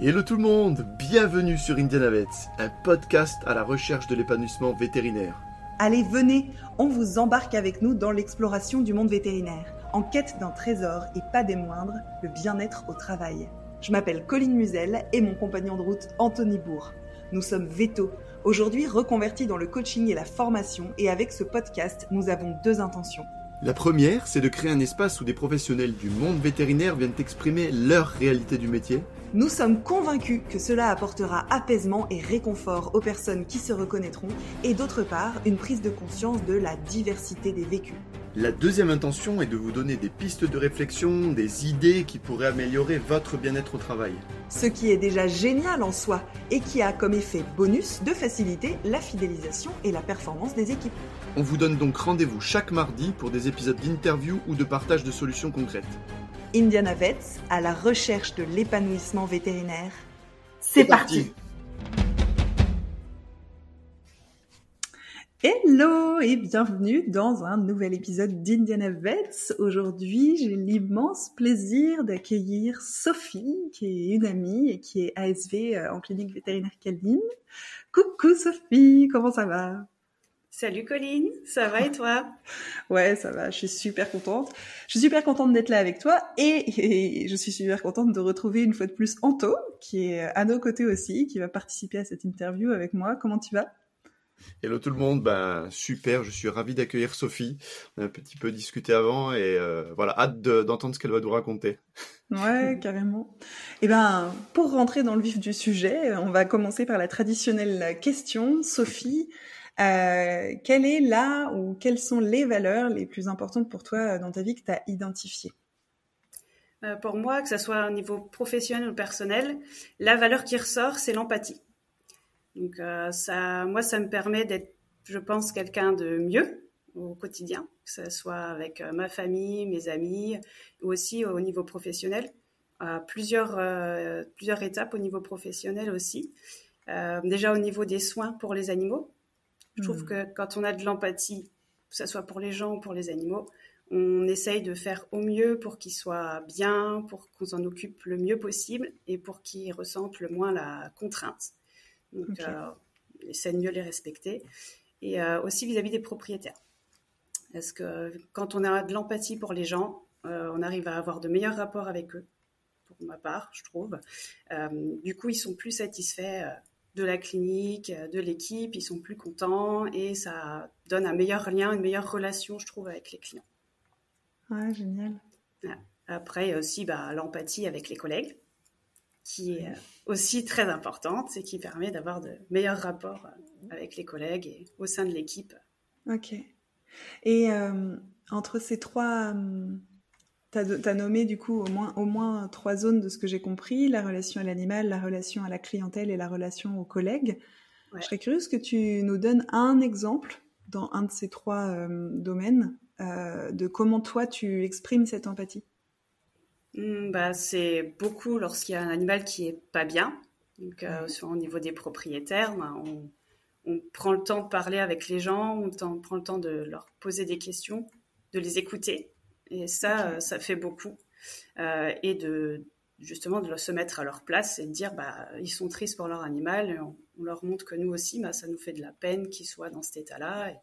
Hello tout le monde, bienvenue sur Indianavets, un podcast à la recherche de l'épanouissement vétérinaire. Allez, venez, on vous embarque avec nous dans l'exploration du monde vétérinaire, en quête d'un trésor et pas des moindres, le bien-être au travail. Je m'appelle Colline Musel et mon compagnon de route Anthony Bourg. Nous sommes Veto, aujourd'hui reconvertis dans le coaching et la formation et avec ce podcast, nous avons deux intentions. La première, c'est de créer un espace où des professionnels du monde vétérinaire viennent exprimer leur réalité du métier. Nous sommes convaincus que cela apportera apaisement et réconfort aux personnes qui se reconnaîtront et d'autre part une prise de conscience de la diversité des vécus. La deuxième intention est de vous donner des pistes de réflexion, des idées qui pourraient améliorer votre bien-être au travail. Ce qui est déjà génial en soi et qui a comme effet bonus de faciliter la fidélisation et la performance des équipes. On vous donne donc rendez-vous chaque mardi pour des épisodes d'interview ou de partage de solutions concrètes. Indiana Vets à la recherche de l'épanouissement vétérinaire. C'est parti. Hello et bienvenue dans un nouvel épisode d'Indiana Vets. Aujourd'hui, j'ai l'immense plaisir d'accueillir Sophie, qui est une amie et qui est ASV euh, en clinique vétérinaire Caline. Coucou Sophie, comment ça va? Salut Colline, ça va et toi? Ouais, ça va, je suis super contente. Je suis super contente d'être là avec toi et, je suis super contente de retrouver une fois de plus Anto, qui est à nos côtés aussi, qui va participer à cette interview avec moi. Comment tu vas? Hello tout le monde, ben super, je suis ravi d'accueillir Sophie. On a un petit peu discuté avant et euh, voilà, hâte d'entendre ce qu'elle va nous raconter. Ouais, carrément. Et eh ben, pour rentrer dans le vif du sujet, on va commencer par la traditionnelle question. Sophie, euh, quelle est là ou quelles sont les valeurs les plus importantes pour toi euh, dans ta vie que tu as identifiées? Euh, Pour moi, que ce soit au niveau professionnel ou personnel, la valeur qui ressort, c'est l'empathie. Donc ça, moi, ça me permet d'être, je pense, quelqu'un de mieux au quotidien, que ce soit avec ma famille, mes amis, ou aussi au niveau professionnel. plusieurs, plusieurs étapes au niveau professionnel aussi. déjà au niveau des soins pour les animaux, je trouve hmm. que quand on a de l'empathie, que ce soit pour les gens ou pour les animaux, on essaye de faire au mieux pour qu'ils soient bien, pour qu'on s'en occupe le mieux possible et pour qu'ils ressentent le moins la contrainte. Donc, euh, on essaie de mieux les respecter. Et euh, aussi vis-à-vis des propriétaires. Parce que quand on a de l'empathie pour les gens, euh, on arrive à avoir de meilleurs rapports avec eux, pour ma part, je trouve. du coup, ils sont plus satisfaits de la clinique, euh, de l'équipe, ils sont plus contents et ça donne un meilleur lien, une meilleure relation, je trouve, avec les clients. Ouais, génial. Après, aussi bah, l'empathie avec les collègues, qui est euh, aussi très importante et qui permet d'avoir de meilleurs rapports euh, avec les collègues et au sein de l'équipe. Ok. Et entre ces trois tu as, nommé du coup au moins, au moins trois zones de ce que j'ai compris, la relation à l'animal, la relation à la clientèle et la relation aux collègues. Je serais curieuse que tu nous donnes un exemple dans un de ces trois euh, domaines euh, de comment toi tu exprimes cette empathie. Mmh, bah, c'est beaucoup lorsqu'il y a un animal qui est pas bien. Donc, euh, au niveau des propriétaires, bah, on, on, prend le temps de parler avec les gens, on prend le temps de leur poser des questions, de les écouter et ça, euh, ça fait beaucoup. Euh, et de justement de se mettre à leur place et de dire bah ils sont tristes pour leur animal. On, leur montre que nous aussi, bah, ça nous fait de la peine qu'ils soient dans cet état-là. Et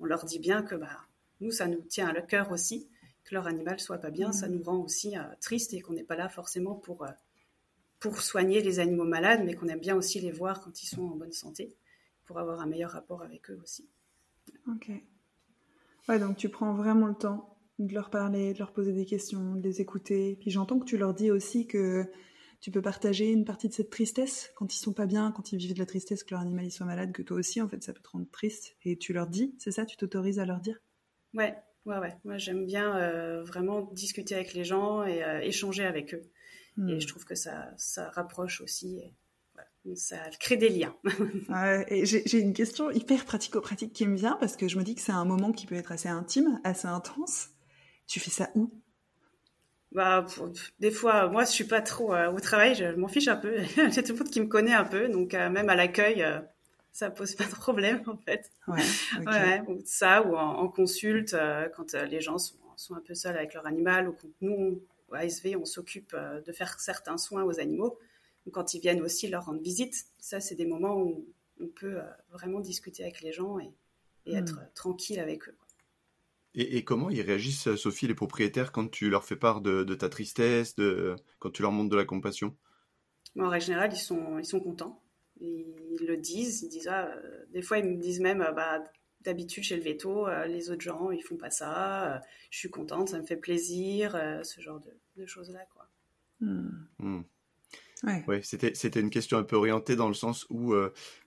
on leur dit bien que bah nous, ça nous tient à le cœur aussi que leur animal soit pas bien. Ça mmh. nous rend aussi euh, triste et qu'on n'est pas là forcément pour pour soigner les animaux malades, mais qu'on aime bien aussi les voir quand ils sont en bonne santé pour avoir un meilleur rapport avec eux aussi. Ok. Ouais, donc tu prends vraiment le temps de leur parler, de leur poser des questions, de les écouter. Puis j'entends que tu leur dis aussi que tu peux partager une partie de cette tristesse quand ils sont pas bien, quand ils vivent de la tristesse, que leur animal il soit malade, que toi aussi en fait ça peut te rendre triste. Et tu leur dis, c'est ça, tu t'autorises à leur dire? Ouais, ouais, ouais. Moi j'aime bien euh, vraiment discuter avec les gens et euh, échanger avec eux. Et hmm. je trouve que ça, ça rapproche aussi. Et, ça crée des liens. et j'ai une question hyper pratico-pratique qui me vient parce que je me dis que c'est un moment qui peut être assez intime, assez intense. Tu fais ça où? Bah, des fois, moi, je suis pas trop euh, au travail, je, m'en fiche un peu. J'ai tout le monde qui me connaît un peu, donc euh, même à l'accueil, euh, ça pose pas de problème en fait. Ouais. ouais ou ça, ou en, consulte, quand les gens sont, sont, un peu seuls avec leur animal, ou quand nous, à ASV, on s'occupe de faire certains soins aux animaux. quand ils viennent aussi leur rendre visite, ça, c'est des moments où on peut vraiment discuter avec les gens et, et être hmm. tranquille avec eux. Et, comment ils réagissent, Sophie, les propriétaires, quand tu leur fais part de, ta tristesse, de, quand tu leur montres de la compassion? En règle générale, ils sont, ils sont contents. Ils le disent. Ils disent ah, euh, des fois, ils me disent même euh, bah, d'habitude, chez le veto, euh, les autres gens, ils font pas ça. je suis contente, ça me fait plaisir, ce genre de, choses-là. quoi. Hmm. Hmm. Ouais. c'était, c'était une question un peu orientée dans le sens où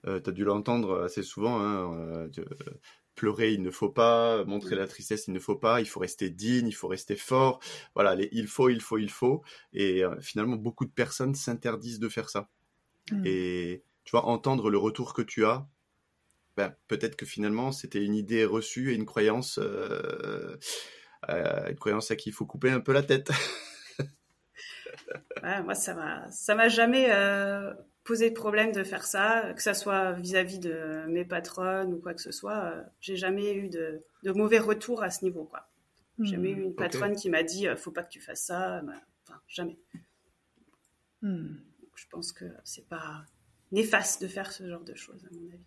tu as dû l'entendre assez souvent. Hein, pleurer, il ne faut pas, montrer la tristesse, il ne faut pas, il faut rester digne, il faut rester fort. Voilà, les il faut, il faut, il faut. Et finalement, beaucoup de personnes s'interdisent de faire ça. Hmm. Et tu vois, entendre le retour que tu as, ben, peut-être que finalement, c'était une idée reçue et une croyance, euh, euh, une croyance à qui il faut couper un peu la tête. moi, ça m'a, ça m'a jamais euh, posé de problème de faire ça, que ça soit vis-à-vis de mes patronnes ou quoi que ce soit. j'ai jamais eu de, mauvais retour à ce niveau, quoi. Jamais eu une patronne qui m'a dit, faut pas que tu fasses ça. Enfin, jamais. Hmm. Je pense que c'est pas néfaste de faire ce genre de choses, à mon avis.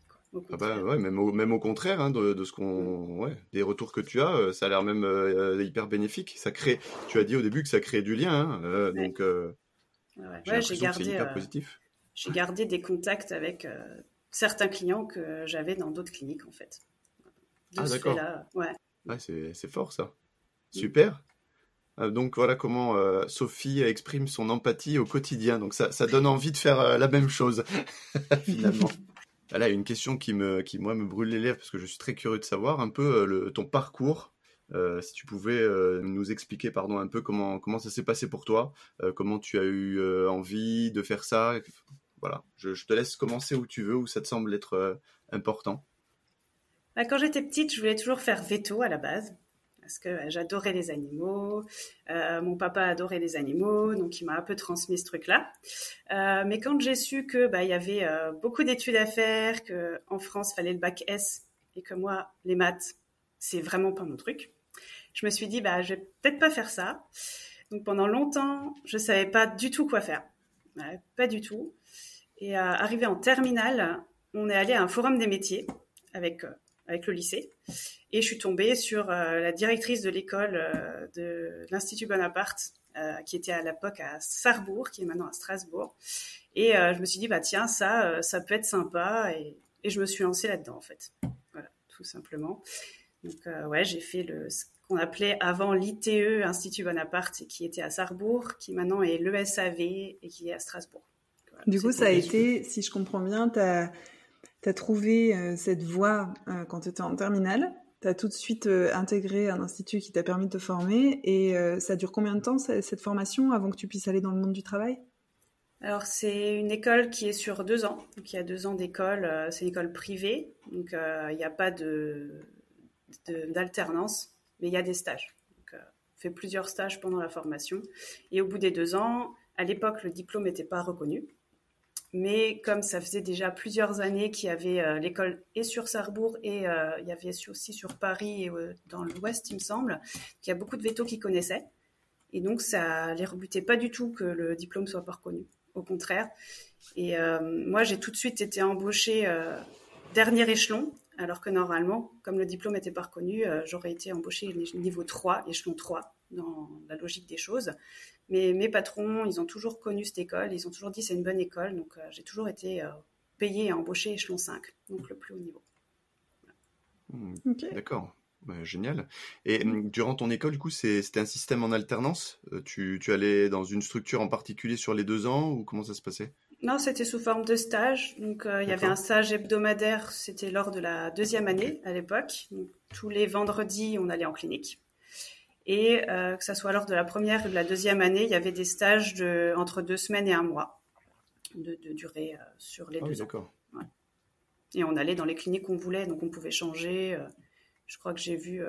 Ah bah ouais, même au, même au contraire hein, de, ce qu'on, ouais, des retours que tu as, euh, ça a l'air même euh, hyper bénéfique. Ça crée, tu as dit au début que ça crée du lien, hein, euh, donc ouais. j'ai gardé, positif. J'ai gardé des contacts avec certains clients que j'avais dans d'autres cliniques en fait. ah d'accord. Ouais. c'est fort ça. Super. Euh, donc voilà comment euh, Sophie exprime son empathie au quotidien. Donc ça, ça donne envie de faire euh, la même chose finalement. Voilà une question qui me, qui moi me brûle les lèvres parce que je suis très curieux de savoir un peu le, ton parcours. si tu pouvais nous expliquer, pardon, un peu comment comment ça s'est passé pour toi, comment tu as eu envie de faire ça. Voilà, je, te laisse commencer où tu veux, où ça te semble être important. Bah, quand j'étais petite, je voulais toujours faire veto à la base parce que j'adorais les animaux. Euh, mon papa adorait les animaux, donc il m'a un peu transmis ce truc-là. Euh, mais quand j'ai su que bah, y avait euh, beaucoup d'études à faire, que en France fallait le bac S et que moi les maths c'est vraiment pas mon truc, je me suis dit bah je vais peut-être pas faire ça. Donc pendant longtemps je savais pas du tout quoi faire, pas du tout. Et arrivé en terminale, on est allé à un forum des métiers avec avec le lycée. Et je suis tombée sur euh, la directrice de l'école euh, de l'Institut Bonaparte, euh, qui était à l'époque à Sarrebourg, qui est maintenant à Strasbourg. Et je me suis dit, bah tiens, ça, ça peut être sympa. Et, je me suis lancée là-dedans, en fait. Voilà, tout simplement. Donc, ouais, j'ai fait ce qu'on appelait avant l'ITE, Institut Bonaparte, qui était à Sarrebourg, qui maintenant est l'ESAV et qui est à Strasbourg. Du coup, ça a été, si je comprends bien, tu as trouvé euh, cette voie euh, quand tu étais en terminale. Tu as tout de suite euh, intégré un institut qui t'a permis de te former. Et ça dure combien de temps cette formation avant que tu puisses aller dans le monde du travail? Alors c'est une école qui est sur deux ans, donc il y a deux ans d'école, c'est une école privée, donc il n'y a pas de d'alternance, mais il y a des stages. Donc, on fait plusieurs stages pendant la formation, et au bout des deux ans, à l'époque le diplôme n'était pas reconnu, mais comme ça faisait déjà plusieurs années qu'il y avait euh, l'école et sur Sarrebourg et euh, il y avait aussi sur Paris et euh, dans l'Ouest, il me semble, qu'il y a beaucoup de vétos qui connaissaient. Et donc, ça les rebutait pas du tout que le diplôme soit pas reconnu. Au contraire. Et moi, j'ai tout de suite été embauchée dernier échelon, alors que normalement, comme le diplôme n'était pas reconnu, j'aurais été embauchée niveau 3, échelon 3, dans la logique des choses. Mais mes patrons, ils ont toujours connu cette école, ils ont toujours dit c'est une bonne école, donc euh, j'ai toujours été euh, payé et embauché échelon 5, donc le plus haut niveau. D'accord. génial. Et hmm, durant ton école, du coup, c'était un système en alternance? Euh, tu, tu, allais dans une structure en particulier sur les deux ans ou comment ça se passait? Non, c'était sous forme de stage. Donc, il y avait un stage hebdomadaire, c'était lors de la deuxième année à l'époque. Tous les vendredis, on allait en clinique. Et euh, que ça soit lors de la première et de la deuxième année, il y avait des stages de, entre deux semaines et un mois de, durée euh, sur les ah deux ans. Et on allait dans les cliniques qu'on voulait, donc on pouvait changer. Euh, je crois que j'ai vu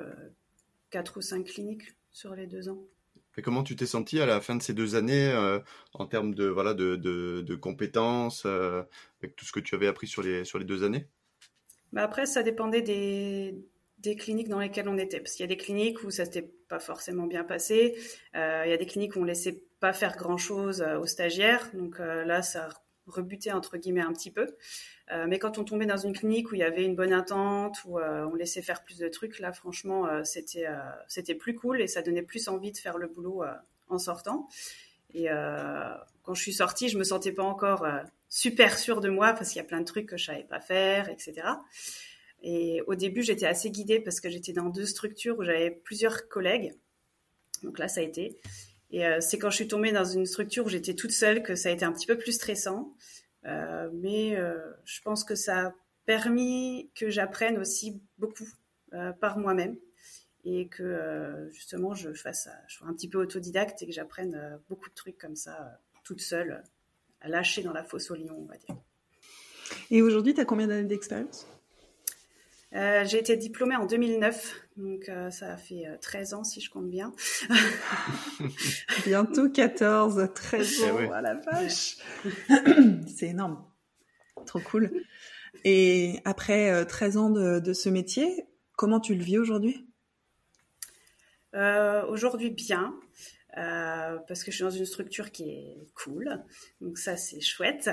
quatre ou cinq cliniques sur les deux ans. Et comment tu t'es senti à la fin de ces deux années en termes de voilà de, de, de compétences avec tout ce que tu avais appris sur les sur les deux années? Bah Après, ça dépendait des, des cliniques dans lesquelles on était. Parce qu'il y a des cliniques où ça s'était pas forcément bien passé. Euh, il y a des cliniques où on laissait pas faire grand-chose aux stagiaires. Donc là, ça rebutait entre guillemets un petit peu. mais quand on tombait dans une clinique où il y avait une bonne attente, où on laissait faire plus de trucs, là, franchement, c'était c'était plus cool et ça donnait plus envie de faire le boulot en sortant. Et quand je suis sortie, je me sentais pas encore super sûre de moi parce qu'il y a plein de trucs que je savais pas faire, etc. Et au début, j'étais assez guidée parce que j'étais dans deux structures où j'avais plusieurs collègues. Donc là, ça a été. Et euh, c'est quand je suis tombée dans une structure où j'étais toute seule que ça a été un petit peu plus stressant. Euh, mais euh, je pense que ça a permis que j'apprenne aussi beaucoup par moi-même et que justement je fasse, je sois un petit peu autodidacte et que j'apprenne beaucoup de trucs comme ça toute seule à lâcher dans la fosse au lion, on va dire. Et aujourd'hui, tu as combien d'années d'expérience? Euh, J'ai été diplômée en 2009, donc euh, ça a fait 13 euh, ans si je compte bien. Bientôt 14, 13 eh ans à la vache. C'est énorme. Trop cool. Et après 13 ans de, de, ce métier, comment tu le vis aujourd'hui? Aujourd'hui, bien. Euh, parce que je suis dans une structure qui est cool. Donc ça, c'est chouette.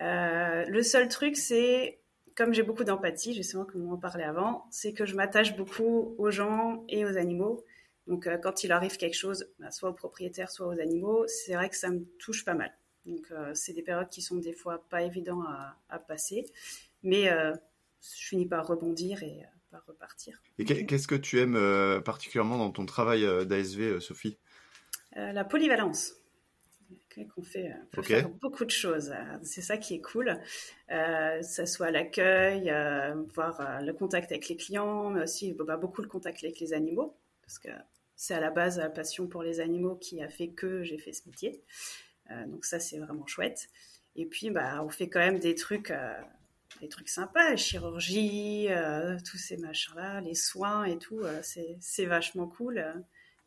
Euh, le seul truc, c'est, comme j'ai beaucoup d'empathie, justement, comme on en parlait avant, c'est que je m'attache beaucoup aux gens et aux animaux. Donc euh, quand il arrive quelque chose, bah, soit aux propriétaires, soit aux animaux, c'est vrai que ça me touche pas mal. Donc c'est des périodes qui sont des fois pas évidentes à, passer. Mais je finis par rebondir et par repartir. Et qu'est-ce que tu aimes particulièrement dans ton travail d'ASV, Sophie? Euh, la polyvalence. Qu'on fait, peut faire beaucoup de choses. C'est ça qui est cool. Euh, ça soit l'accueil, euh, voir le contact avec les clients, mais aussi bah, beaucoup le contact avec les animaux, parce que c'est à la base la passion pour les animaux qui a fait que j'ai fait ce métier. donc ça, c'est vraiment chouette. Et puis, bah, on fait quand même des trucs, des trucs sympas, chirurgie, tous ces machins-là, les soins et tout. c'est vachement cool.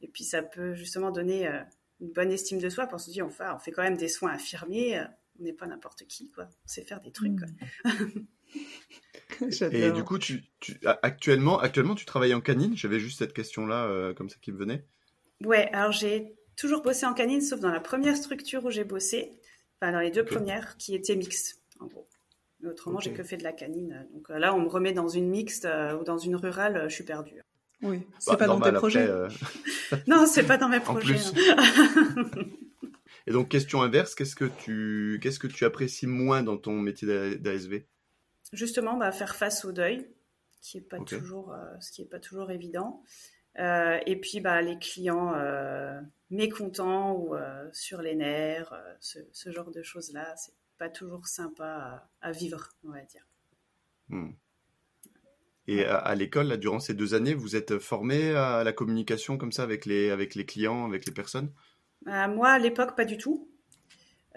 Et puis ça peut justement donner euh, une bonne estime de soi qu'on se dit, enfin, on fait quand même des soins infirmiers, euh, on n'est pas n'importe qui, quoi. On sait faire des trucs. Mm. Et du coup, tu, actuellement, actuellement, tu travailles en canine? J'avais juste cette question-là, euh, comme ça, qui me venait. Ouais, alors j'ai toujours bossé en canine, sauf dans la première structure où j'ai bossé, enfin dans les deux premières, qui étaient mixtes, en gros. autrement, j'ai que fait de la canine. Donc là, on me remet dans une mixte ou dans une rurale, je suis perdue. Oui, bah, c'est pas dans tes projets. Euh, non, c'est pas dans mes projets. Hein. Et donc, question inverse, qu'est-ce que tu, qu'est-ce que tu apprécies moins dans ton métier d'ASV Justement, bah, faire face au deuil, qui est pas toujours, euh, ce qui est pas toujours évident. Euh, et puis, bah, les clients mécontents ou sur les nerfs, ce, genre de choses-là, c'est pas toujours sympa à, vivre, on va dire. Hmm. Et à, l'école, durant ces deux années, vous êtes formé à la communication comme ça avec les, avec les clients, avec les personnes? Euh, Moi, à l'époque, pas du tout.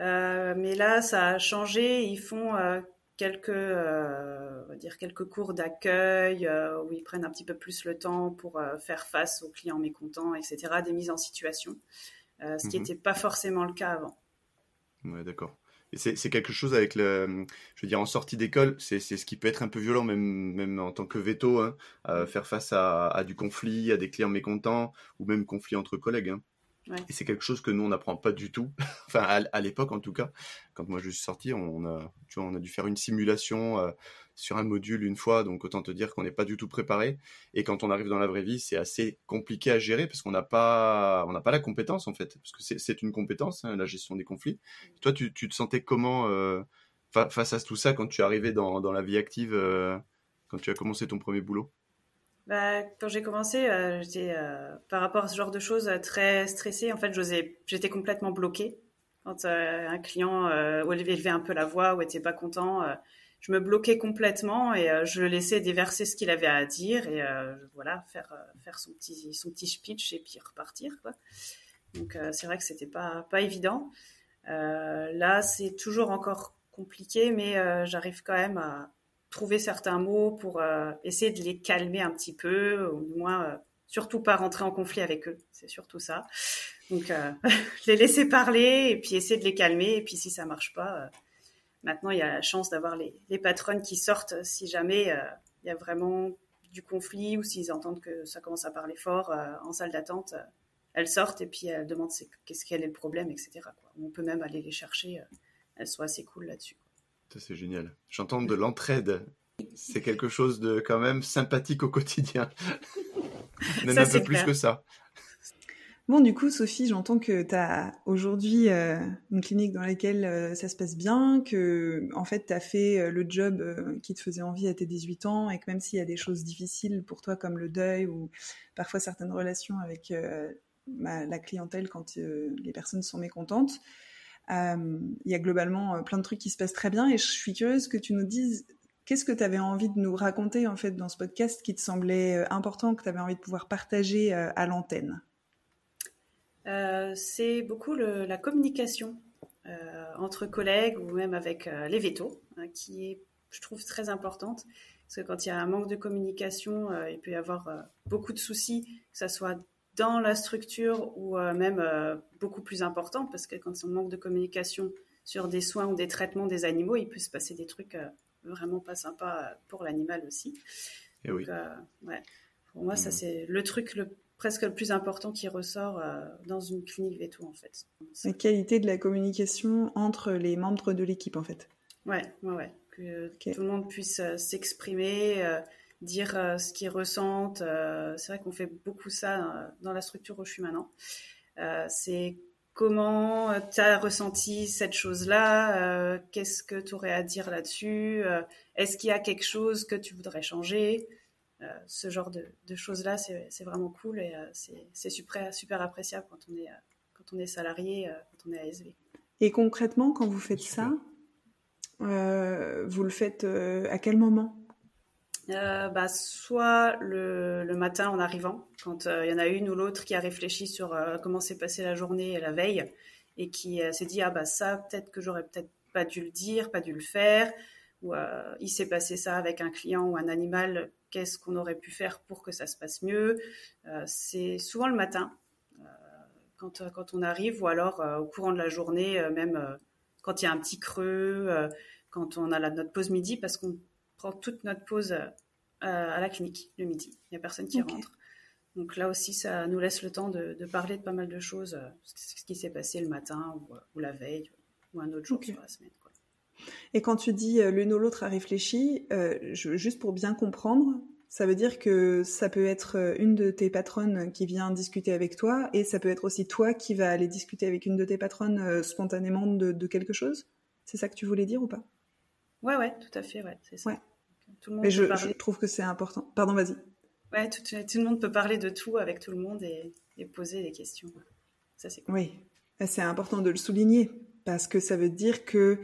Euh, mais là, ça a changé. Ils font euh, quelques, on va dire quelques cours d'accueil où ils prennent un petit peu plus le temps pour faire face aux clients mécontents, etc. Des mises en situation, ce qui n'était mhm. pas forcément le cas avant. Ouais, d'accord c'est quelque chose avec le, je veux dire, en sortie d'école, c'est ce qui peut être un peu violent, même, même en tant que veto, hein, faire face à, du conflit, à des clients mécontents, ou même conflit entre collègues. Hein. Et c'est quelque chose que nous, on n'apprend pas du tout. enfin, à, l'époque, en tout cas, quand moi je suis sorti, on a, tu vois, on a dû faire une simulation euh, sur un module une fois, donc autant te dire qu'on n'est pas du tout préparé. Et quand on arrive dans la vraie vie, c'est assez compliqué à gérer parce qu'on n'a pas, on n'a pas la compétence en fait, parce que c'est une compétence, hein, la gestion des conflits. toi, tu, tu, te sentais comment euh, face à tout ça quand tu arrivé dans, dans la vie active, euh, quand tu as commencé ton premier boulot? Bah, quand j'ai commencé, euh, j'étais par rapport à ce genre de choses très stressée. En fait, j'étais complètement bloquée. Quand un client élevait un peu la voix ou était pas content, je me bloquais complètement et je le laissais déverser ce qu'il avait à dire et voilà faire faire son petit son petit speech et puis repartir quoi. Donc c'est vrai que c'était pas pas évident. là, c'est toujours encore compliqué, mais j'arrive quand même à trouver certains mots pour euh, essayer de les calmer un petit peu, ou du moins euh, surtout pas rentrer en conflit avec eux. C'est surtout ça. Donc euh, les laisser parler et puis essayer de les calmer. Et puis si ça marche pas, maintenant il y a la chance d'avoir les, les, patronnes qui sortent si jamais il y a vraiment du conflit ou s'ils entendent que ça commence à parler fort en salle d'attente, elles sortent et puis elles demandent qu'est-ce quel est le problème, etc. On peut même aller les chercher. elles sont assez cool là-dessus. Ça, c'est génial. J'entends de l'entraide. C'est quelque chose de quand même sympathique au quotidien. Même un peu plus que ça. Bon, du coup, Sophie, j'entends que tu as aujourd'hui euh, une clinique dans laquelle euh, ça se passe bien, que en fait, tu as fait euh, le job qui te faisait envie à tes 18 ans et que même s'il y a des choses difficiles pour toi comme le deuil ou parfois certaines relations avec la clientèle quand les personnes sont mécontentes, il y a globalement plein de trucs qui se passent très bien et je suis curieuse que tu nous dises Qu'est-ce que tu avais envie de nous raconter en fait dans ce podcast qui te semblait important, que tu avais envie de pouvoir partager à l'antenne? C'est beaucoup la communication euh, entre collègues ou même avec euh, les vétos, hein, qui est, je trouve, très importante. Parce que quand il y a un manque de communication, il peut y avoir beaucoup de soucis, que ce soit dans la structure ou même beaucoup plus important, parce que quand on manque de communication sur des soins ou des traitements des animaux, il peut se passer des trucs vraiment pas sympas pour l'animal aussi. Et eh oui. ouais. Pour moi, ça mmh. c'est le truc le presque le plus important qui ressort euh, dans une clinique veto en fait. La qualité de la communication entre les membres de l'équipe en fait. Ouais, ouais, ouais. Que tout le monde puisse euh, s'exprimer, euh, dire ce qu'ils ressentent. c'est vrai qu'on fait beaucoup ça dans la structure où je suis maintenant. c'est comment tu as ressenti cette chose-là Qu'est-ce que tu aurais à dire là-dessus Est-ce qu'il y a quelque chose que tu voudrais changer? Ce genre de, choses-là, c'est vraiment cool et euh, c'est super, super appréciable quand on est, euh, quand on est salarié, quand on est ASV. Et concrètement, quand vous faites ça, vous le faites à quel moment? Bah, soit le, matin en arrivant, quand il y en a une ou l'autre qui a réfléchi sur comment s'est passée la journée la veille et qui s'est dit ah bah ça peut-être que j'aurais peut-être pas dû le dire, pas dû le faire, ou il s'est passé ça avec un client ou un animal qu'est-ce qu'on aurait pu faire pour que ça se passe mieux? Euh, c'est souvent le matin, euh, quand, euh, quand, on arrive, ou alors au courant de la journée, même quand il y a un petit creux, quand on a la, notre pause midi, parce qu'on prend toute notre pause à la clinique le midi. Il n'y a personne qui rentre. Donc là aussi, ça nous laisse le temps de, parler de pas mal de choses, ce qui s'est passé le matin ou, la veille ou un autre jour sur la semaine. Et quand tu dis euh, l'une ou l'autre a réfléchi, euh, juste pour bien comprendre, ça veut dire que ça peut être euh, une de tes patronnes qui vient discuter avec toi et ça peut être aussi toi qui va aller discuter avec une de tes patronnes spontanément de, quelque chose? C'est ça que tu voulais dire ou pas? Ouais, ouais, tout à fait, ouais, c'est ça. Tout le monde je, je, trouve que c'est important. Pardon, vas-y. Ouais, tout, tout, le monde peut parler de tout avec tout le monde et, et poser des questions. Ça, c'est cool. Oui, c'est important de le souligner parce que ça veut dire que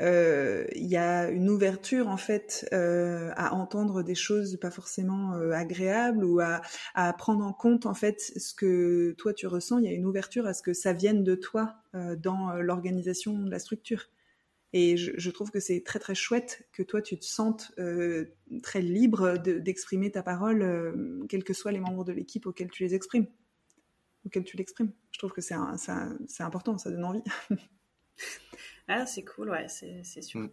euh, il y a une ouverture en fait euh, à entendre des choses pas forcément euh, agréables ou à, à, prendre en compte en fait ce que toi tu ressens. Il y a une ouverture à ce que ça vienne de toi dans l'organisation de la structure. Et je, trouve que c'est très très chouette que toi tu te sentes très libre d'exprimer ta parole, quels que soient les membres de l'équipe auxquels tu les exprimes, auxquels tu l'exprimes. Je trouve que c'est important, ça donne envie. Ah, c'est cool, ouais, c'est sûr. Mm.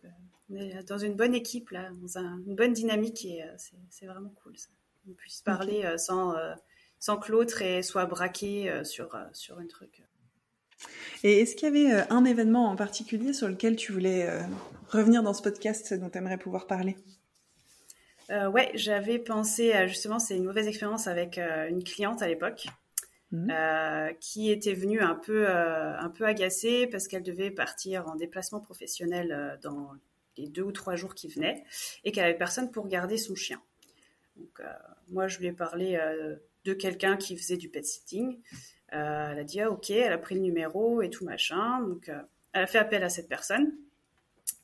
On est dans une bonne équipe, là, dans une bonne dynamique et euh, c'est vraiment cool, ça. On puisse parler euh, sans, euh, sans que l'autre soit braqué sur, sur un truc. Et est-ce qu'il y avait un événement en particulier sur lequel tu voulais revenir dans ce podcast dont tu aimerais pouvoir parler? Euh, Ouais, j'avais pensé, justement, c'est une mauvaise expérience avec une cliente à l'époque. Mmh. Euh, qui était venue un peu, euh, un peu agacée parce qu'elle devait partir en déplacement professionnel euh, dans les deux ou trois jours qui venaient et qu'elle avait personne pour garder son chien. Donc, moi, je lui ai parlé de quelqu'un qui faisait du pet sitting. elle a dit ah, ok, elle a pris le numéro et tout machin. Donc, elle a fait appel à cette personne.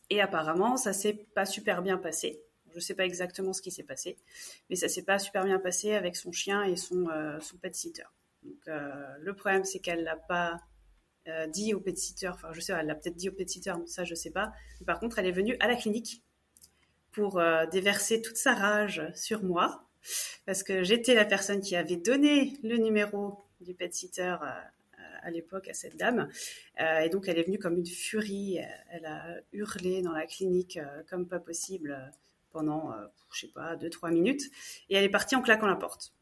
Et apparemment, ça s'est pas super bien passé. Je sais pas exactement ce qui s'est passé, mais ça s'est pas super bien passé avec son chien et son, son pet sitter. Euh, le problème, c'est qu'elle l'a pas euh, dit au pet-sitter. Enfin, je sais, elle l'a peut-être dit au pet-sitter, mais ça, je sais pas. par contre, elle est venue à la clinique pour euh, déverser toute sa rage sur moi, parce que j'étais la personne qui avait donné le numéro du pet-sitter à l'époque à cette dame. et donc, elle est venue comme une furie. Elle a hurlé dans la clinique comme pas possible pendant, je sais pas, deux trois minutes, et elle est partie en claquant la porte.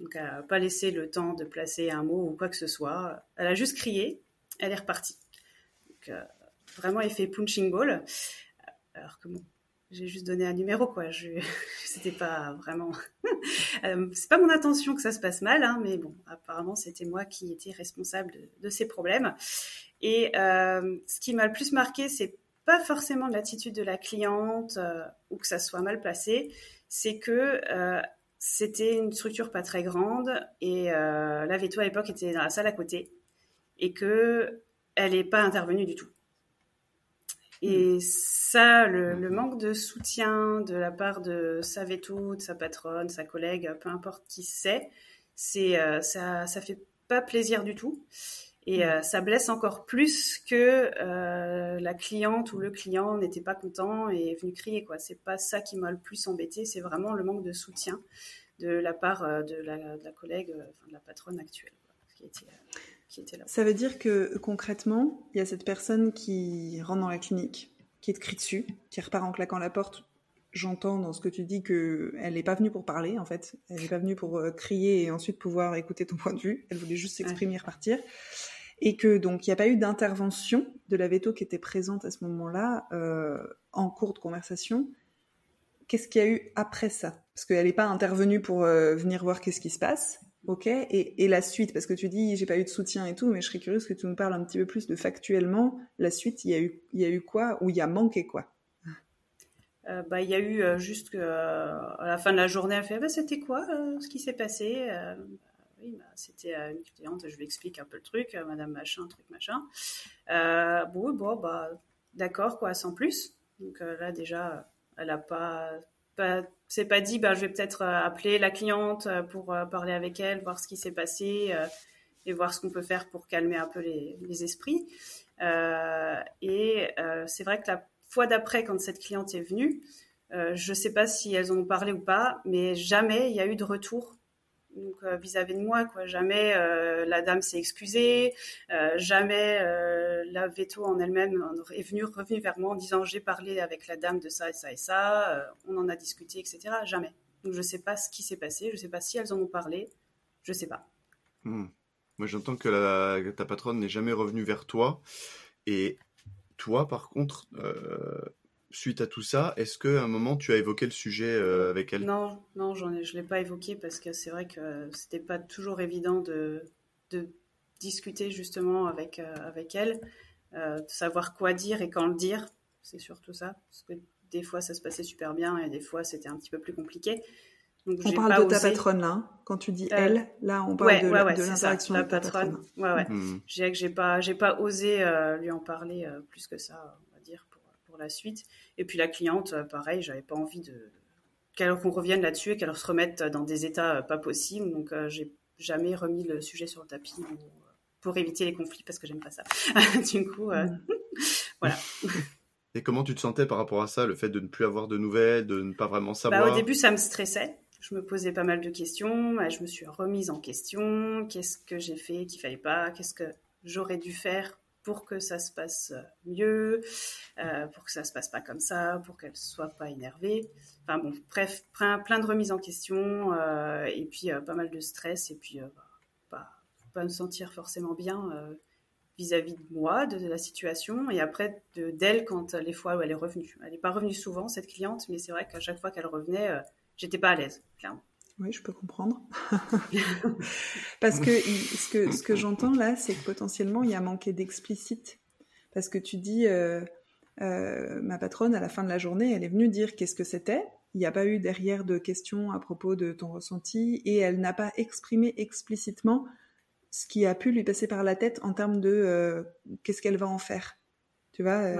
Donc elle n'a pas laissé le temps de placer un mot ou quoi que ce soit. Elle a juste crié, elle est repartie. Donc vraiment effet punching ball. Alors que bon, j'ai juste donné un numéro quoi. Je c'était pas vraiment euh, c'est pas mon intention que ça se passe mal, hein, mais bon apparemment c'était moi qui étais responsable de, ces problèmes. Et euh, ce qui m'a le plus marqué, c'est pas forcément l'attitude de la cliente euh, ou que ça soit mal placé, c'est que c'était une structure pas très grande et la veto à l'époque était dans la salle à côté et que elle n'est pas intervenue du tout. Et mm. ça, le, le, manque de soutien de la part de sa veto, de sa patronne, sa collègue, peu importe qui c'est, c'est euh, ça, ça fait pas plaisir du tout. Et mm. euh, ça blesse encore plus que euh, la cliente ou le client n'était pas content et est venu crier. quoi. C'est pas ça qui m'a le plus embêté, c'est vraiment le manque de soutien de la part euh, de la, de, la, collègue, enfin de la patronne actuelle, quoi, qui était, ça veut dire que concrètement, il y a cette personne qui rentre dans la clinique, qui te crie dessus, qui repart en claquant la porte. J'entends dans ce que tu dis que elle n'est pas venue pour parler, en fait. Elle n'est pas venue pour crier et ensuite pouvoir écouter ton point de vue. Elle voulait juste s'exprimer et repartir. Et que donc il n'y a pas eu d'intervention de la veto qui était présente à ce moment-là euh, en cours de conversation. Qu'est-ce qu'il y a eu après ça? Parce qu'elle n'est pas intervenue pour euh, venir voir qu'est-ce qui se passe. Ok, et, la suite, parce que tu dis j'ai pas eu de soutien et tout, mais je serais curieuse que tu nous parles un petit peu plus de factuellement la suite. Il y a eu, il y a eu quoi? Ou il y a manqué quoi? Euh, bah, il y a eu juste à la fin de la journée, elle fait bah, c'était quoi ce qui s'est passé Oui, bah, c'était une cliente, je lui explique un peu le truc, Madame machin, truc machin. bon, bon, bah d'accord quoi, sans plus. Donc là déjà, elle a pas pas c'est pas dit, bah, je vais peut-être euh, appeler la cliente euh, pour euh, parler avec elle, voir ce qui s'est passé et voir ce qu'on peut faire pour calmer un peu les, esprits. et c'est vrai que la fois d'après, quand cette cliente est venue, je ne sais pas si elles ont parlé ou pas, mais jamais il y a eu de retour donc euh, vis-à-vis de moi quoi. Jamais euh, la dame s'est excusée euh, jamais la veto en elle-même est venue revenue vers moi en disant j'ai parlé avec la dame de ça et ça et ça on en a discuté etc jamais. Donc je sais pas ce qui s'est passé je sais pas si elles en ont parlé je sais pas. Hmm. moi j'entends que ta patronne n'est jamais revenue vers toi. Et toi par contre suite à tout ça, est-ce qu'à un moment tu as évoqué le sujet euh, avec elle? Non, non, j'en ai, je l'ai pas évoqué parce que c'est vrai que c'était pas toujours évident de, de discuter justement avec euh, avec elle, euh, de savoir quoi dire et quand le dire. C'est surtout ça, parce que des fois ça se passait super bien et des fois c'était un petit peu plus compliqué. on parle de ta patronne là. Hein. Quand tu dis elle, là on parle de, de l'interaction avec ta patronne. Ouais, ouais. Mmh. J'ai pas, j'ai pas osé lui en parler plus que ça la suite. Et puis la cliente, euh, pareil, j'avais pas envie de qu'elle qu'on revienne là-dessus et qu'elle se remette dans des états euh, pas possibles. Donc euh, j'ai jamais remis le sujet sur le tapis pour éviter les conflits parce que j'aime pas ça. du coup, mm. voilà. Et comment tu te sentais par rapport à ça, le fait de ne plus avoir de nouvelles, de ne pas vraiment bah, savoir? Au début, ça me stressait. Je me posais pas mal de questions. Je me suis remise en question. Qu'est-ce que j'ai fait qu'il fallait pas? Qu'est-ce que j'aurais dû faire pour que ça se passe mieux, euh, pour que ça se passe pas comme ça, pour qu'elle soit pas énervée. Enfin bon, bref, plein, de remises en question euh, et puis euh, pas mal de stress et puis pas, pas me sentir forcément bien vis-à-vis de moi, de, la situation et après d'elle quand les fois où elle est revenue. Elle n'est pas revenue souvent cette cliente, mais c'est vrai qu'à chaque fois qu'elle revenait, j'étais pas à l'aise, clairement. Oui, je peux comprendre. Parce que ce que, ce que j'entends là, c'est que potentiellement, il y a manqué d'explicite. Parce que tu dis, euh, euh, ma patronne, à la fin de la journée, elle est venue dire qu'est-ce que c'était. Il n'y a pas eu derrière de questions à propos de ton ressenti et elle n'a pas exprimé explicitement ce qui a pu lui passer par la tête en termes de euh, qu'est-ce qu'elle va en faire. Tu vois,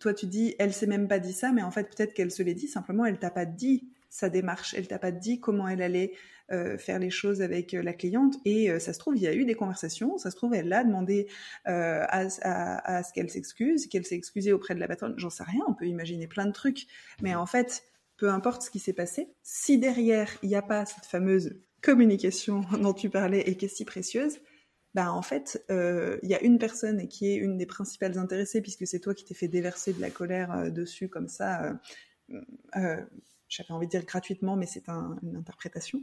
toi tu dis, elle s'est même pas dit ça, mais en fait peut-être qu'elle se l'est dit, simplement elle t'a pas dit sa démarche. Elle t'a pas dit comment elle allait euh, faire les choses avec euh, la cliente. Et euh, ça se trouve, il y a eu des conversations. Ça se trouve, elle l'a demandé à, ce qu'elle s'excuse, qu'elle s'est excusée auprès de la patronne. J'en sais rien. On peut imaginer plein de trucs. Mais en fait, peu importe ce qui s'est passé, si derrière il n'y a pas cette fameuse communication dont tu parlais et qui est si précieuse, bah en fait, il y a une personne qui est une des principales intéressées, puisque c'est toi qui t'es fait déverser de la colère dessus comme ça, j'avais envie de dire gratuitement, mais c'est une interprétation.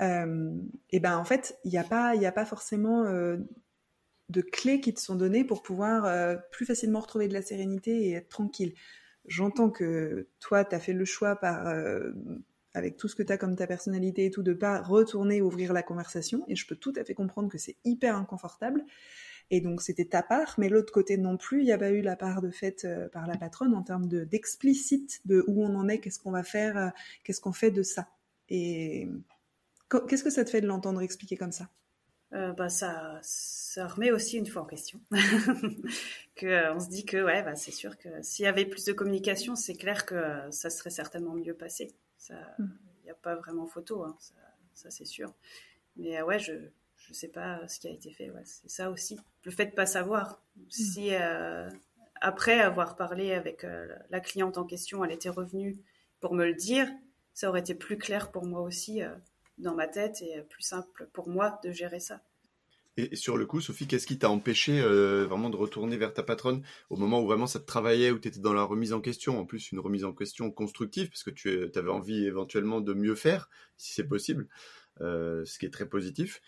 et ben en fait, il n'y a pas, il a pas forcément de clés qui te sont données pour pouvoir plus facilement retrouver de la sérénité et être tranquille. J'entends que toi, tu as fait le choix par avec tout ce que tu as comme ta personnalité et tout, de pas retourner ouvrir la conversation. Et je peux tout à fait comprendre que c'est hyper inconfortable. Et donc c'était ta part, mais l'autre côté non plus, il n'y a pas eu la part de fait euh, par la patronne en termes d'explicite de, où on en est, qu'est-ce qu'on va faire, euh, qu'est-ce qu'on fait de ça. Et qu'est-ce que ça te fait de l'entendre expliquer comme ça? Euh, bah ça, ça remet aussi une fois en question. que on se dit que ouais, bah, c'est sûr que s'il y avait plus de communication, c'est clair que ça serait certainement mieux passé. Il n'y a pas vraiment photo, hein, ça, c'est sûr. Mais ouais, je ne sais pas ce qui a été fait. c'est ça aussi. Le fait de pas savoir. Si euh, après avoir parlé avec euh, la cliente en question, elle était revenue pour me le dire, ça aurait été plus clair pour moi aussi dans ma tête et plus simple pour moi de gérer ça. Et sur le coup, Sophie, qu'est-ce qui t'a empêché euh, vraiment de retourner vers ta patronne au moment où vraiment ça te travaillait, où tu étais dans la remise en question, en plus une remise en question constructive, parce que tu avais envie éventuellement de mieux faire, si c'est possible, euh, ce qui est très positif.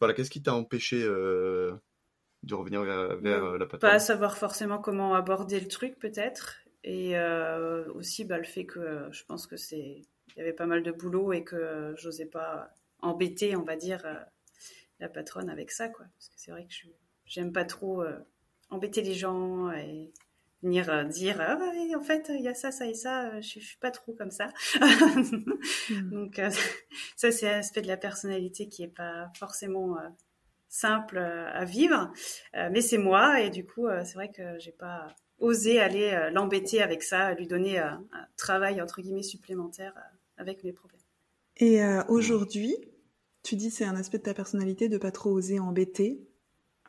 Voilà, qu'est-ce qui t'a empêché euh, de revenir vers, la patronne Pas savoir forcément comment aborder le truc, peut-être, et aussi bah, le fait que je pense que c'est, il y avait pas mal de boulot et que j'osais pas embêter, on va dire la patronne avec ça, quoi. Parce que c'est vrai que je j'aime pas trop euh, embêter les gens et venir euh, dire ah en fait il y a ça ça et ça euh, je, je suis pas trop comme ça hmm. donc ça c'est un aspect de la personnalité qui est pas forcément simple à vivre mais c'est moi et du coup c'est vrai que j'ai pas osé aller l'embêter avec ça lui donner un travail entre guillemets supplémentaire avec mes problèmes et aujourd'hui tu dis c'est un aspect de ta personnalité de pas trop oser embêter.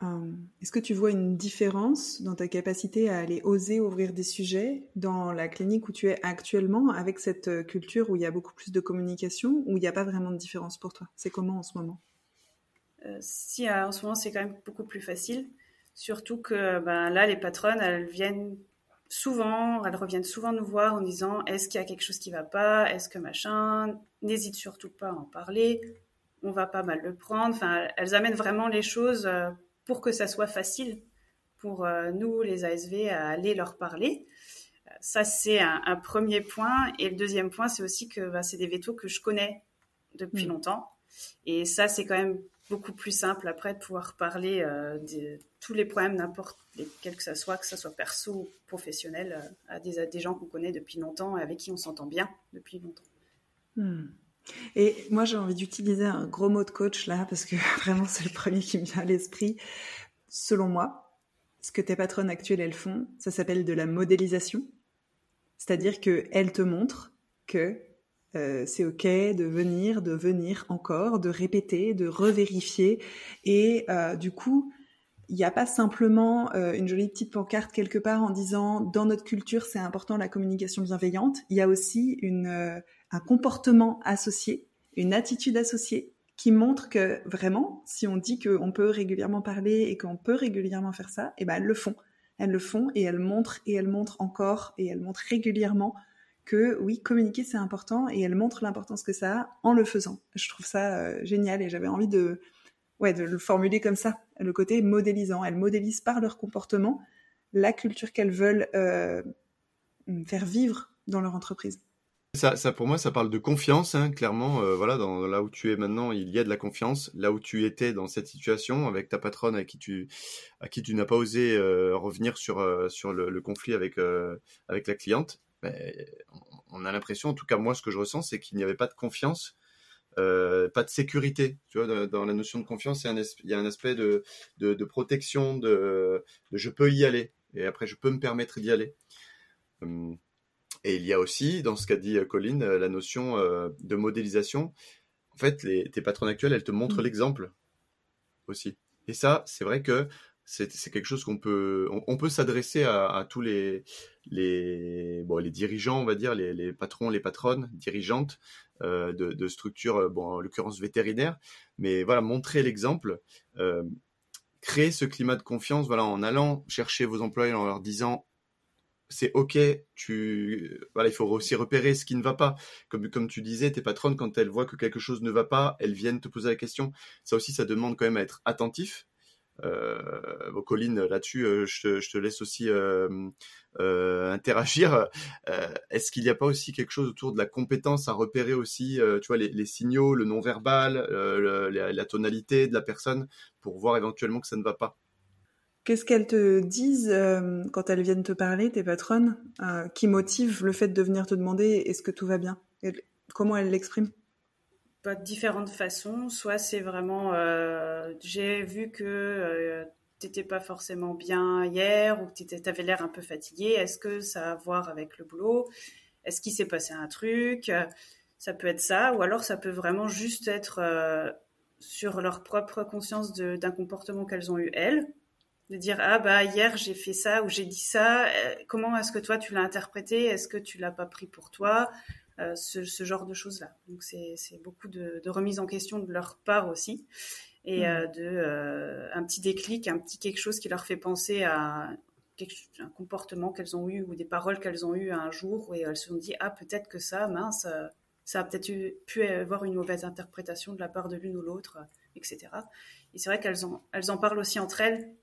Euh, est-ce que tu vois une différence dans ta capacité à aller oser ouvrir des sujets dans la clinique où tu es actuellement avec cette euh, culture où il y a beaucoup plus de communication ou il n'y a pas vraiment de différence pour toi? C'est comment en ce moment? Euh, Si en ce moment c'est quand même beaucoup plus facile, surtout que ben, là les patronnes elles viennent souvent, elles reviennent souvent nous voir en disant est-ce qu'il y a quelque chose qui va pas, est-ce que machin, n'hésite surtout pas à en parler. On va pas mal le prendre. Enfin, elles amènent vraiment les choses pour que ça soit facile pour euh, nous, les ASV, à aller leur parler. Ça, c'est un, premier point. Et le deuxième point, c'est aussi que bah, c'est des vétos que je connais depuis mm. longtemps. Et ça, c'est quand même beaucoup plus simple après de pouvoir parler euh, de tous les problèmes, n'importe quel que ce soit, que ce soit perso ou professionnel, à des, des gens qu'on connaît depuis longtemps et avec qui on s'entend bien depuis longtemps. Mm. Et moi, j'ai envie d'utiliser un gros mot de coach là, parce que vraiment, c'est le premier qui me vient à l'esprit. Selon moi, ce que tes patronnes actuelles, elles font, ça s'appelle de la modélisation. C'est-à-dire qu'elles te montrent que euh, c'est OK de venir, de venir encore, de répéter, de revérifier. Et euh, du coup, il n'y a pas simplement euh, une jolie petite pancarte quelque part en disant dans notre culture c'est important la communication bienveillante. Il y a aussi une un comportement associé, une attitude associée qui montre que vraiment, si on dit qu'on peut régulièrement parler et qu'on peut régulièrement faire ça, et eh ben elles le font. Elles le font et elles montrent et elles montrent encore et elles montrent régulièrement que oui, communiquer c'est important et elles montrent l'importance que ça a en le faisant. Je trouve ça euh, génial et j'avais envie de, ouais, de le formuler comme ça, le côté modélisant. Elles modélisent par leur comportement la culture qu'elles veulent euh, faire vivre dans leur entreprise. Ça, pour moi, ça parle de confiance, hein, clairement. Euh, voilà, là où tu es maintenant, il y a de la confiance. Là où tu étais dans cette situation avec ta patronne, à qui tu, n'as pas osé euh, revenir sur euh, le, conflit avec la cliente, ben, on a l'impression, en tout cas moi, ce que je ressens, c'est qu'il n'y avait pas de confiance, pas de sécurité. Tu vois, dans, la notion de confiance, il y a un, aspect de, protection, de, de, je peux y aller, et après je peux me permettre d'y aller. Hum, et il y a aussi, dans ce qu'a dit euh, Colline, euh, la notion euh, de modélisation. En fait, les, tes patronnes actuelles, elles te montrent mm. l'exemple aussi. Et ça, c'est vrai que c'est quelque chose qu'on peut, on, peut s'adresser à, tous les, les, bon, les dirigeants, on va dire, les, patrons, les patronnes, dirigeantes de, structures, bon, en l'occurrence vétérinaires. Mais voilà, montrer l'exemple, créer ce climat de confiance, voilà, en allant chercher vos employés, en leur disant c'est ok. Tu, voilà, il faut aussi repérer ce qui ne va pas. Comme tu disais, tes patronnes quand elles voient que quelque chose ne va pas, elles viennent te poser la question. Ça aussi, ça demande quand même à être attentif. Euh, Colline, là-dessus, euh, je, te laisse aussi euh, interagir. Est-ce qu'il n'y a pas aussi quelque chose autour de la compétence à repérer aussi, tu vois, les, signaux, le non-verbal, la, tonalité de la personne, pour voir éventuellement que ça ne va pas? Qu'est-ce qu'elles te disent quand elles viennent te parler, tes patronnes, qui motive le fait de venir te demander est-ce que tout va bien? Comment elles l'expriment? Pas de différentes façons. Soit c'est vraiment, euh, j'ai vu que euh, tu n'étais pas forcément bien hier ou que tu avais l'air un peu fatigué. Est-ce que ça a à voir avec le boulot? Est-ce qu'il s'est passé un truc? Ça peut être ça. Ou alors ça peut vraiment juste être euh, sur leur propre conscience d'un comportement qu'elles ont eu elles. De dire ah bah hier j'ai fait ça ou j'ai dit ça. Comment est-ce que toi tu l'as interprété? Est-ce que tu l'as pas pris pour toi? Euh, ce, genre de choses-là. Donc c'est beaucoup de, remise en question de leur part aussi et mmh. euh, de euh, un petit déclic, un petit quelque chose qui leur fait penser à un comportement qu'elles ont eu ou des paroles qu'elles ont eues un jour où elles se sont dit ah peut-être que ça mince ça a peut-être pu avoir une mauvaise interprétation de la part de l'une ou l'autre etc et c'est vrai qu'elles en elles en parlent aussi entre elles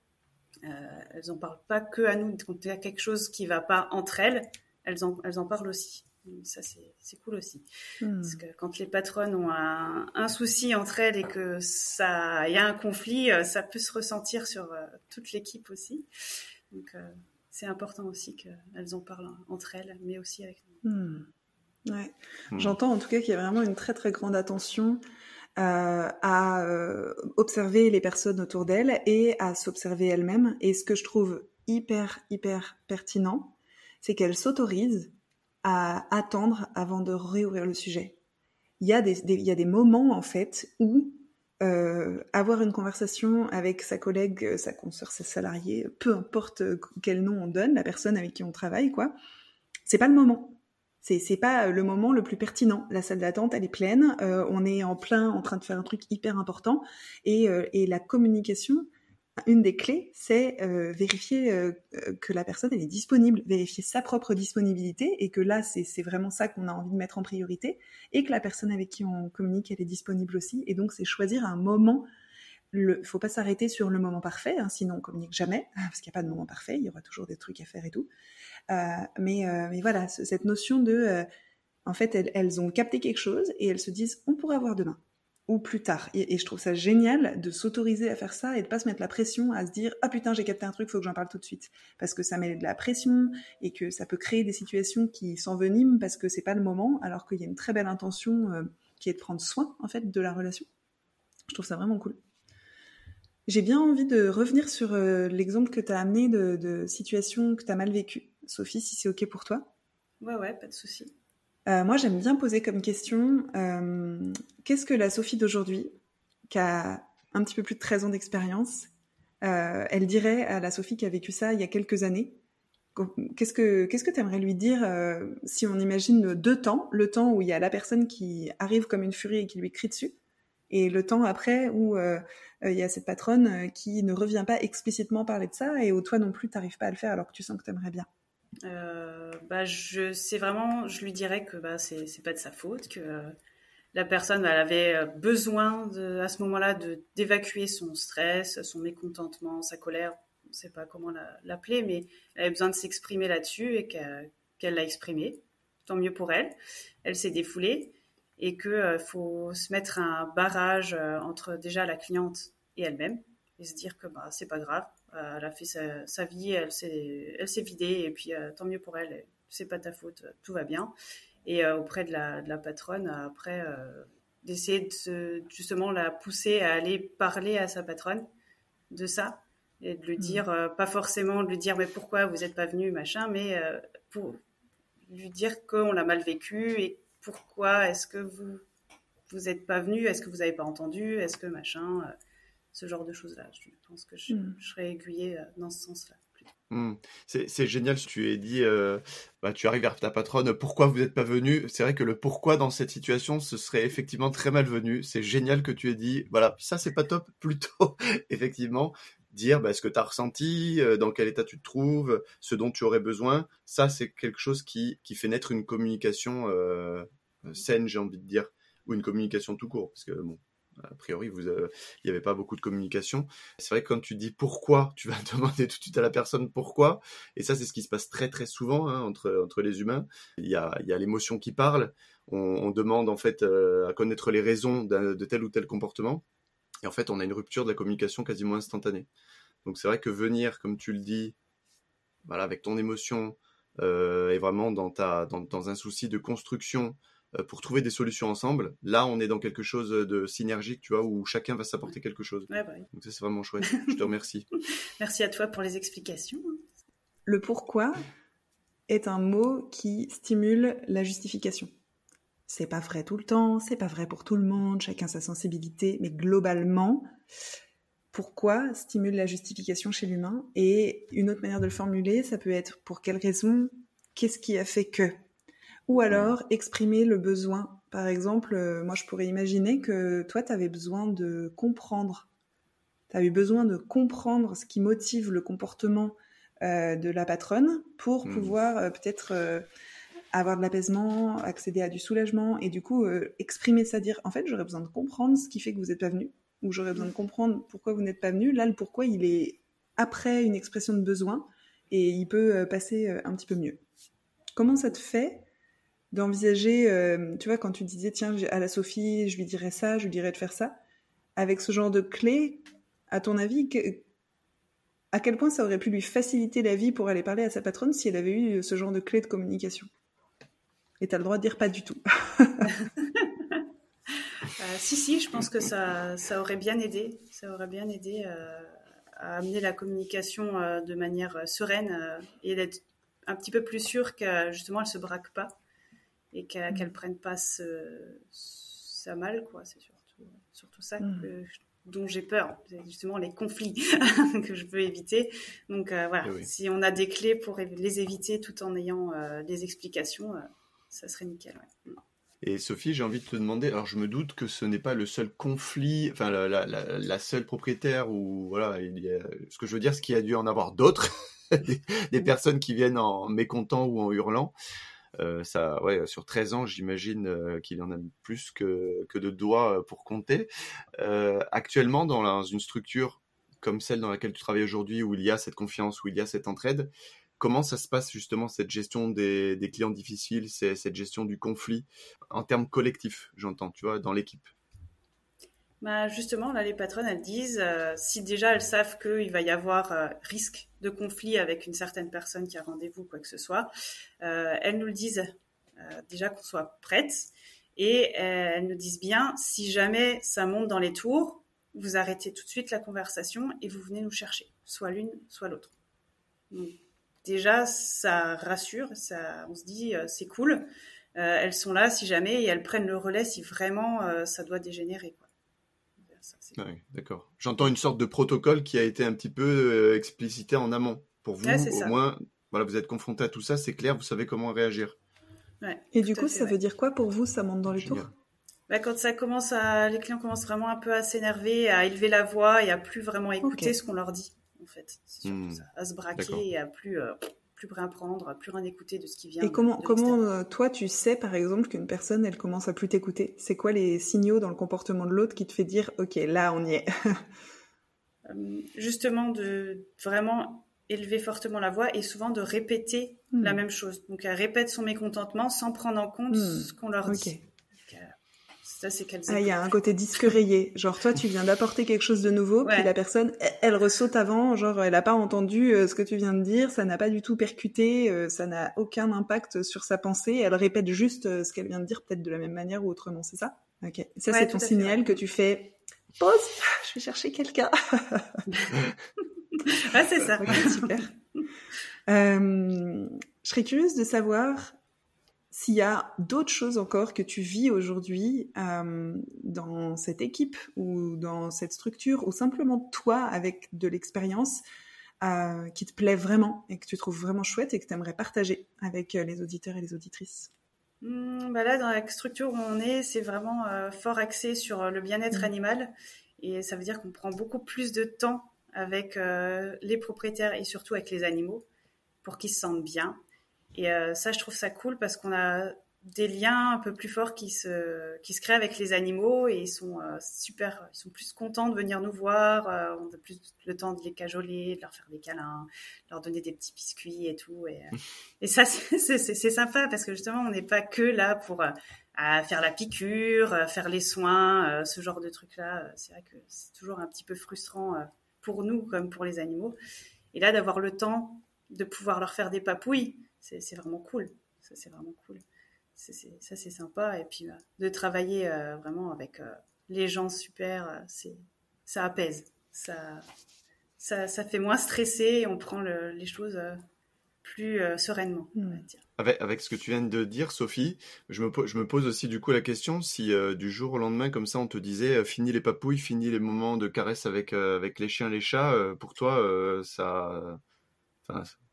elles en parlent pas que à nous quand il y a quelque chose qui va pas entre elles elles en elles en parlent aussi ça, c'est cool aussi. Hmm. Parce que quand les patronnes ont un, souci entre elles et que ça, y a un conflit, euh, ça peut se ressentir sur euh, toute l'équipe aussi. Donc, euh, c'est important aussi qu'elles en parlent entre elles, mais aussi avec nous. Hmm. Ouais. Hmm. J'entends en tout cas qu'il y a vraiment une très très grande attention à observer les personnes autour d'elles et à s'observer elles-mêmes. Et ce que je trouve hyper hyper pertinent, c'est qu'elles s'autorisent à attendre avant de réouvrir le sujet. Il y a des, il y a des moments en fait où euh, avoir une conversation avec sa collègue, euh, sa consoeur, sa salariée, peu importe euh, quel nom on donne, la personne avec qui on travaille, quoi, c'est pas le moment. C'est, pas le moment le plus pertinent. La salle d'attente, elle est pleine. Euh, on est en plein en train de faire un truc hyper important. Et, et la communication, une des clés, c'est euh, vérifier euh, que la personne elle est disponible, vérifier sa propre disponibilité et que là c'est vraiment ça qu'on a envie de mettre en priorité et que la personne avec qui on communique elle est disponible aussi et donc c'est choisir un moment. Il faut pas s'arrêter sur le moment parfait, hein, sinon on communique jamais parce qu'il n'y a pas de moment parfait, il y aura toujours des trucs à faire et tout. Euh, mais mais voilà cette notion de en fait elles, ont capté quelque chose et elles se disent on pourrait avoir demain ou plus tard. Et, je trouve ça génial de s'autoriser à faire ça et de pas se mettre la pression à se dire ah putain j'ai capté un truc, faut que j'en parle tout de suite parce que ça met de la pression et que ça peut créer des situations qui s'enveniment parce que c'est pas le moment alors qu'il y a une très belle intention euh, qui est de prendre soin en fait de la relation. Je trouve ça vraiment cool. J'ai bien envie de revenir sur euh, l'exemple que tu as amené de, de situations que tu as mal vécues. Sophie, si c'est OK pour toi. Ouais, ouais, pas de souci. Euh, moi, j'aime bien poser comme question euh, qu'est-ce que la Sophie d'aujourd'hui, qui a un petit peu plus de 13 ans d'expérience, elle dirait à la Sophie qui a vécu ça il y a quelques années? Qu'est-ce que qu'est-ce que tu aimerais lui dire si on imagine deux temps Le temps où il y a la personne qui arrive comme une furie et qui lui crie dessus, et le temps après où il y a cette patronne qui ne revient pas explicitement parler de ça et où toi non plus tu n'arrives pas à le faire alors que tu sens que tu aimerais bien. Euh, bah, je sais vraiment, je lui dirais que bah, c'est, c'est pas de sa faute, que euh, la personne elle avait euh, besoin à ce moment-là de d'évacuer son stress, son mécontentement, sa colère, on sait pas comment l'appeler, mais elle avait besoin de s'exprimer là-dessus et qu'elle l'a exprimé. Tant mieux pour elle. Elle s'est défoulée et que faut se mettre un barrage entre déjà la cliente et elle-même et se dire que bah c'est pas grave, euh, elle a fait sa, vie, elle s'est, elle s'est vidée et puis euh, tant mieux pour elle. C'est pas ta faute, tout va bien. Et euh, auprès de la, de la patronne, après, d'essayer de justement la pousser à aller parler à sa patronne de ça et de lui mmh. dire, pas forcément de lui dire mais pourquoi vous n'êtes pas venu, machin, mais pour lui dire qu'on l'a mal vécu et pourquoi est-ce que vous vous n'êtes pas venu, est-ce que vous n'avez pas entendu, est-ce que machin ce genre de choses-là? Je pense que je, hmm. serais aiguillée euh, dans ce sens-là. Hmm. C'est génial ce que tu as dit. Euh, bah, tu arrives vers ta patronne. Pourquoi vous n'êtes pas venu? C'est vrai que le pourquoi dans cette situation, ce serait effectivement très malvenu. C'est génial que tu aies dit. Voilà, ça c'est pas top. Plutôt, effectivement, dire bah, ce que tu as ressenti, dans quel état tu te trouves, ce dont tu aurais besoin. Ça, c'est quelque chose qui, qui fait naître une communication saine, j'ai envie de dire, ou une communication tout court. Parce que, bon, a priori, vous, il n'y avait pas beaucoup de communication. C'est vrai que quand tu dis pourquoi, tu vas demander tout de suite à la personne pourquoi. Et ça, c'est ce qui se passe très très souvent hein, entre, entre les humains. Il y a, y a l'émotion qui parle. On, demande en fait euh, à connaître les raisons de tel ou tel comportement. Et en fait, on a une rupture de la communication quasiment instantanée. Donc c'est vrai que venir, comme tu le dis, voilà, avec ton émotion, euh, et vraiment dans, ta, dans, dans un souci de construction, euh, pour trouver des solutions ensemble. Là, on est dans quelque chose de synergique, tu vois, où chacun va s'apporter quelque chose. Bah Donc ça, c'est vraiment chouette. Je te remercie. Merci à toi pour les explications. Le pourquoi est un mot qui stimule la justification. C'est pas vrai tout le temps, c'est pas vrai pour tout le monde, chacun sa sensibilité, mais globalement, pourquoi stimule la justification chez l'humain Et une autre manière de le formuler, ça peut être pour quelle raison, qu'est-ce qui a fait que? Ou alors exprimer le besoin. Par exemple, euh, moi je pourrais imaginer que toi, tu avais besoin de comprendre. Tu avais besoin de comprendre ce qui motive le comportement euh, de la patronne pour hmm. pouvoir euh, peut-être avoir de l'apaisement, accéder à du soulagement et du coup exprimer ça, dire en fait j'aurais besoin de comprendre ce qui fait que vous n'êtes pas venu ou j'aurais besoin de comprendre pourquoi vous n'êtes pas venu. Là, le pourquoi il est après une expression de besoin et il peut passer un petit peu mieux. Comment ça te fait d'envisager, euh, tu vois, quand tu disais, tiens, à la Sophie, je lui dirais ça, je lui dirais de faire ça, avec ce genre de clé, à ton avis, à quel point ça aurait pu lui faciliter la vie pour aller parler à sa patronne si elle avait eu ce genre de clé de communication? Et tu as le droit de dire pas du tout. Euh, si, si, je pense que ça, ça aurait bien aidé. Ça aurait bien aidé euh, à amener la communication de manière sereine et d'être un petit peu plus sûre que justement elle se braque pas et qu'elle ne mm. prenne pas ça mal, quoi. C'est surtout, surtout ça mm. dont j'ai peur. C'est justement les conflits que je veux éviter. Donc euh, voilà, eh si on a des clés pour les éviter tout en ayant euh, des explications, euh, ça serait nickel. Et Sophie, j'ai envie de te demander, alors je me doute que ce n'est pas le seul conflit, enfin la, seule propriétaire ou voilà, il y a, ce que je veux dire, ce qu'il y a dû en avoir d'autres, des, personnes qui viennent en mécontent ou en hurlant. Euh, ça, ouais, sur 13 ans, j'imagine euh, qu'il y en a plus que, que de doigts euh, pour compter. actuellement, dans, une structure comme celle dans laquelle tu travailles aujourd'hui, où il y a cette confiance, où il y a cette entraide, comment ça se passe justement cette gestion des, clients difficiles, cette gestion du conflit en termes collectifs, j'entends, tu vois, dans l'équipe? Bah justement, là, les patronnes, elles disent, euh, si déjà elles savent qu'il va y avoir euh, risque de conflit avec une certaine personne qui a rendez-vous, quoi que ce soit, euh, elles nous le disent déjà qu'on soit prête. Et elles nous disent bien, si jamais ça monte dans les tours, vous arrêtez tout de suite la conversation et vous venez nous chercher, soit l'une, soit l'autre. Déjà, ça rassure, ça, on se dit, c'est cool. elles sont là si jamais et elles prennent le relais si vraiment ça doit dégénérer. Quoi. Ah d'accord. J'entends une sorte de protocole qui a été un petit peu euh, explicité en amont. Pour vous, au moins, voilà, vous êtes confronté à tout ça, c'est clair, vous savez comment réagir. Et du coup, ça veut dire quoi pour vous Ça monte dans les tours? Bah, quand ça commence à, les clients commencent vraiment un peu à s'énerver, à élever la voix et à plus vraiment écouter ce qu'on leur dit, en fait. C'est surtout hmm. ça, à se braquer et à plus, euh, plus rien prendre, plus rien écouter de ce qui vient. Et comment, comment euh, toi, tu sais, par exemple, qu'une personne, elle commence à plus t'écouter? C'est quoi les signaux dans le comportement de l'autre qui te fait dire, OK, là, on y est? Euh, Justement, de vraiment élever fortement la voix et souvent de répéter hmm. la même chose. Donc, elle répète son mécontentement sans prendre en compte hmm. ce qu'on leur dit. Ah, il y a un côté disque rayé. Genre, toi, tu viens d'apporter quelque chose de nouveau, puis la personne, elle, ressaute avant, genre, elle n'a pas entendu euh, ce que tu viens de dire, ça n'a pas du tout percuté, euh, ça n'a aucun impact sur sa pensée, elle répète juste euh, ce qu'elle vient de dire, peut-être de la même manière ou autrement, c'est ça? Ok. Ça, c'est ton signal que tu fais pause, je vais chercher quelqu'un. ah, c'est ça. super. je serais curieuse de savoir s'il y a d'autres choses encore que tu vis aujourd'hui euh, dans cette équipe ou dans cette structure, ou simplement toi avec de l'expérience euh, qui te plaît vraiment et que tu trouves vraiment chouette et que tu aimerais partager avec euh, les auditeurs et les auditrices? Mmh, bah Là, dans la structure où on est, c'est vraiment fort axé sur le bien-être mmh. animal et ça veut dire qu'on prend beaucoup plus de temps avec les propriétaires et surtout avec les animaux pour qu'ils se sentent bien. Et ça, je trouve ça cool parce qu'on a des liens un peu plus forts qui se, qui se créent avec les animaux et ils sont euh, super, ils sont plus contents de venir nous voir. Euh, on a plus le temps de les cajoler, de leur faire des câlins, de leur donner des petits biscuits et tout. Et, euh, et ça, c'est sympa parce que justement, on n'est pas que là pour faire la piqûre, faire les soins, ce genre de trucs-là. C'est vrai que c'est toujours un petit peu frustrant pour nous comme pour les animaux. Et là, d'avoir le temps de pouvoir leur faire des papouilles, c'est vraiment cool. Ça, c'est vraiment cool ça c'est sympa. Et puis euh, de travailler euh, vraiment avec euh, les gens super, c'est ça apaise, ça, ça, ça, fait moins stresser et on prend les choses plus sereinement. Hmm. Avec, avec, ce que tu viens de dire, Sophie, je me, je me pose aussi du coup la question si du jour au lendemain, comme ça, on te disait fini les papouilles, fini les moments de caresse avec, avec les chiens, les chats, pour toi, ça,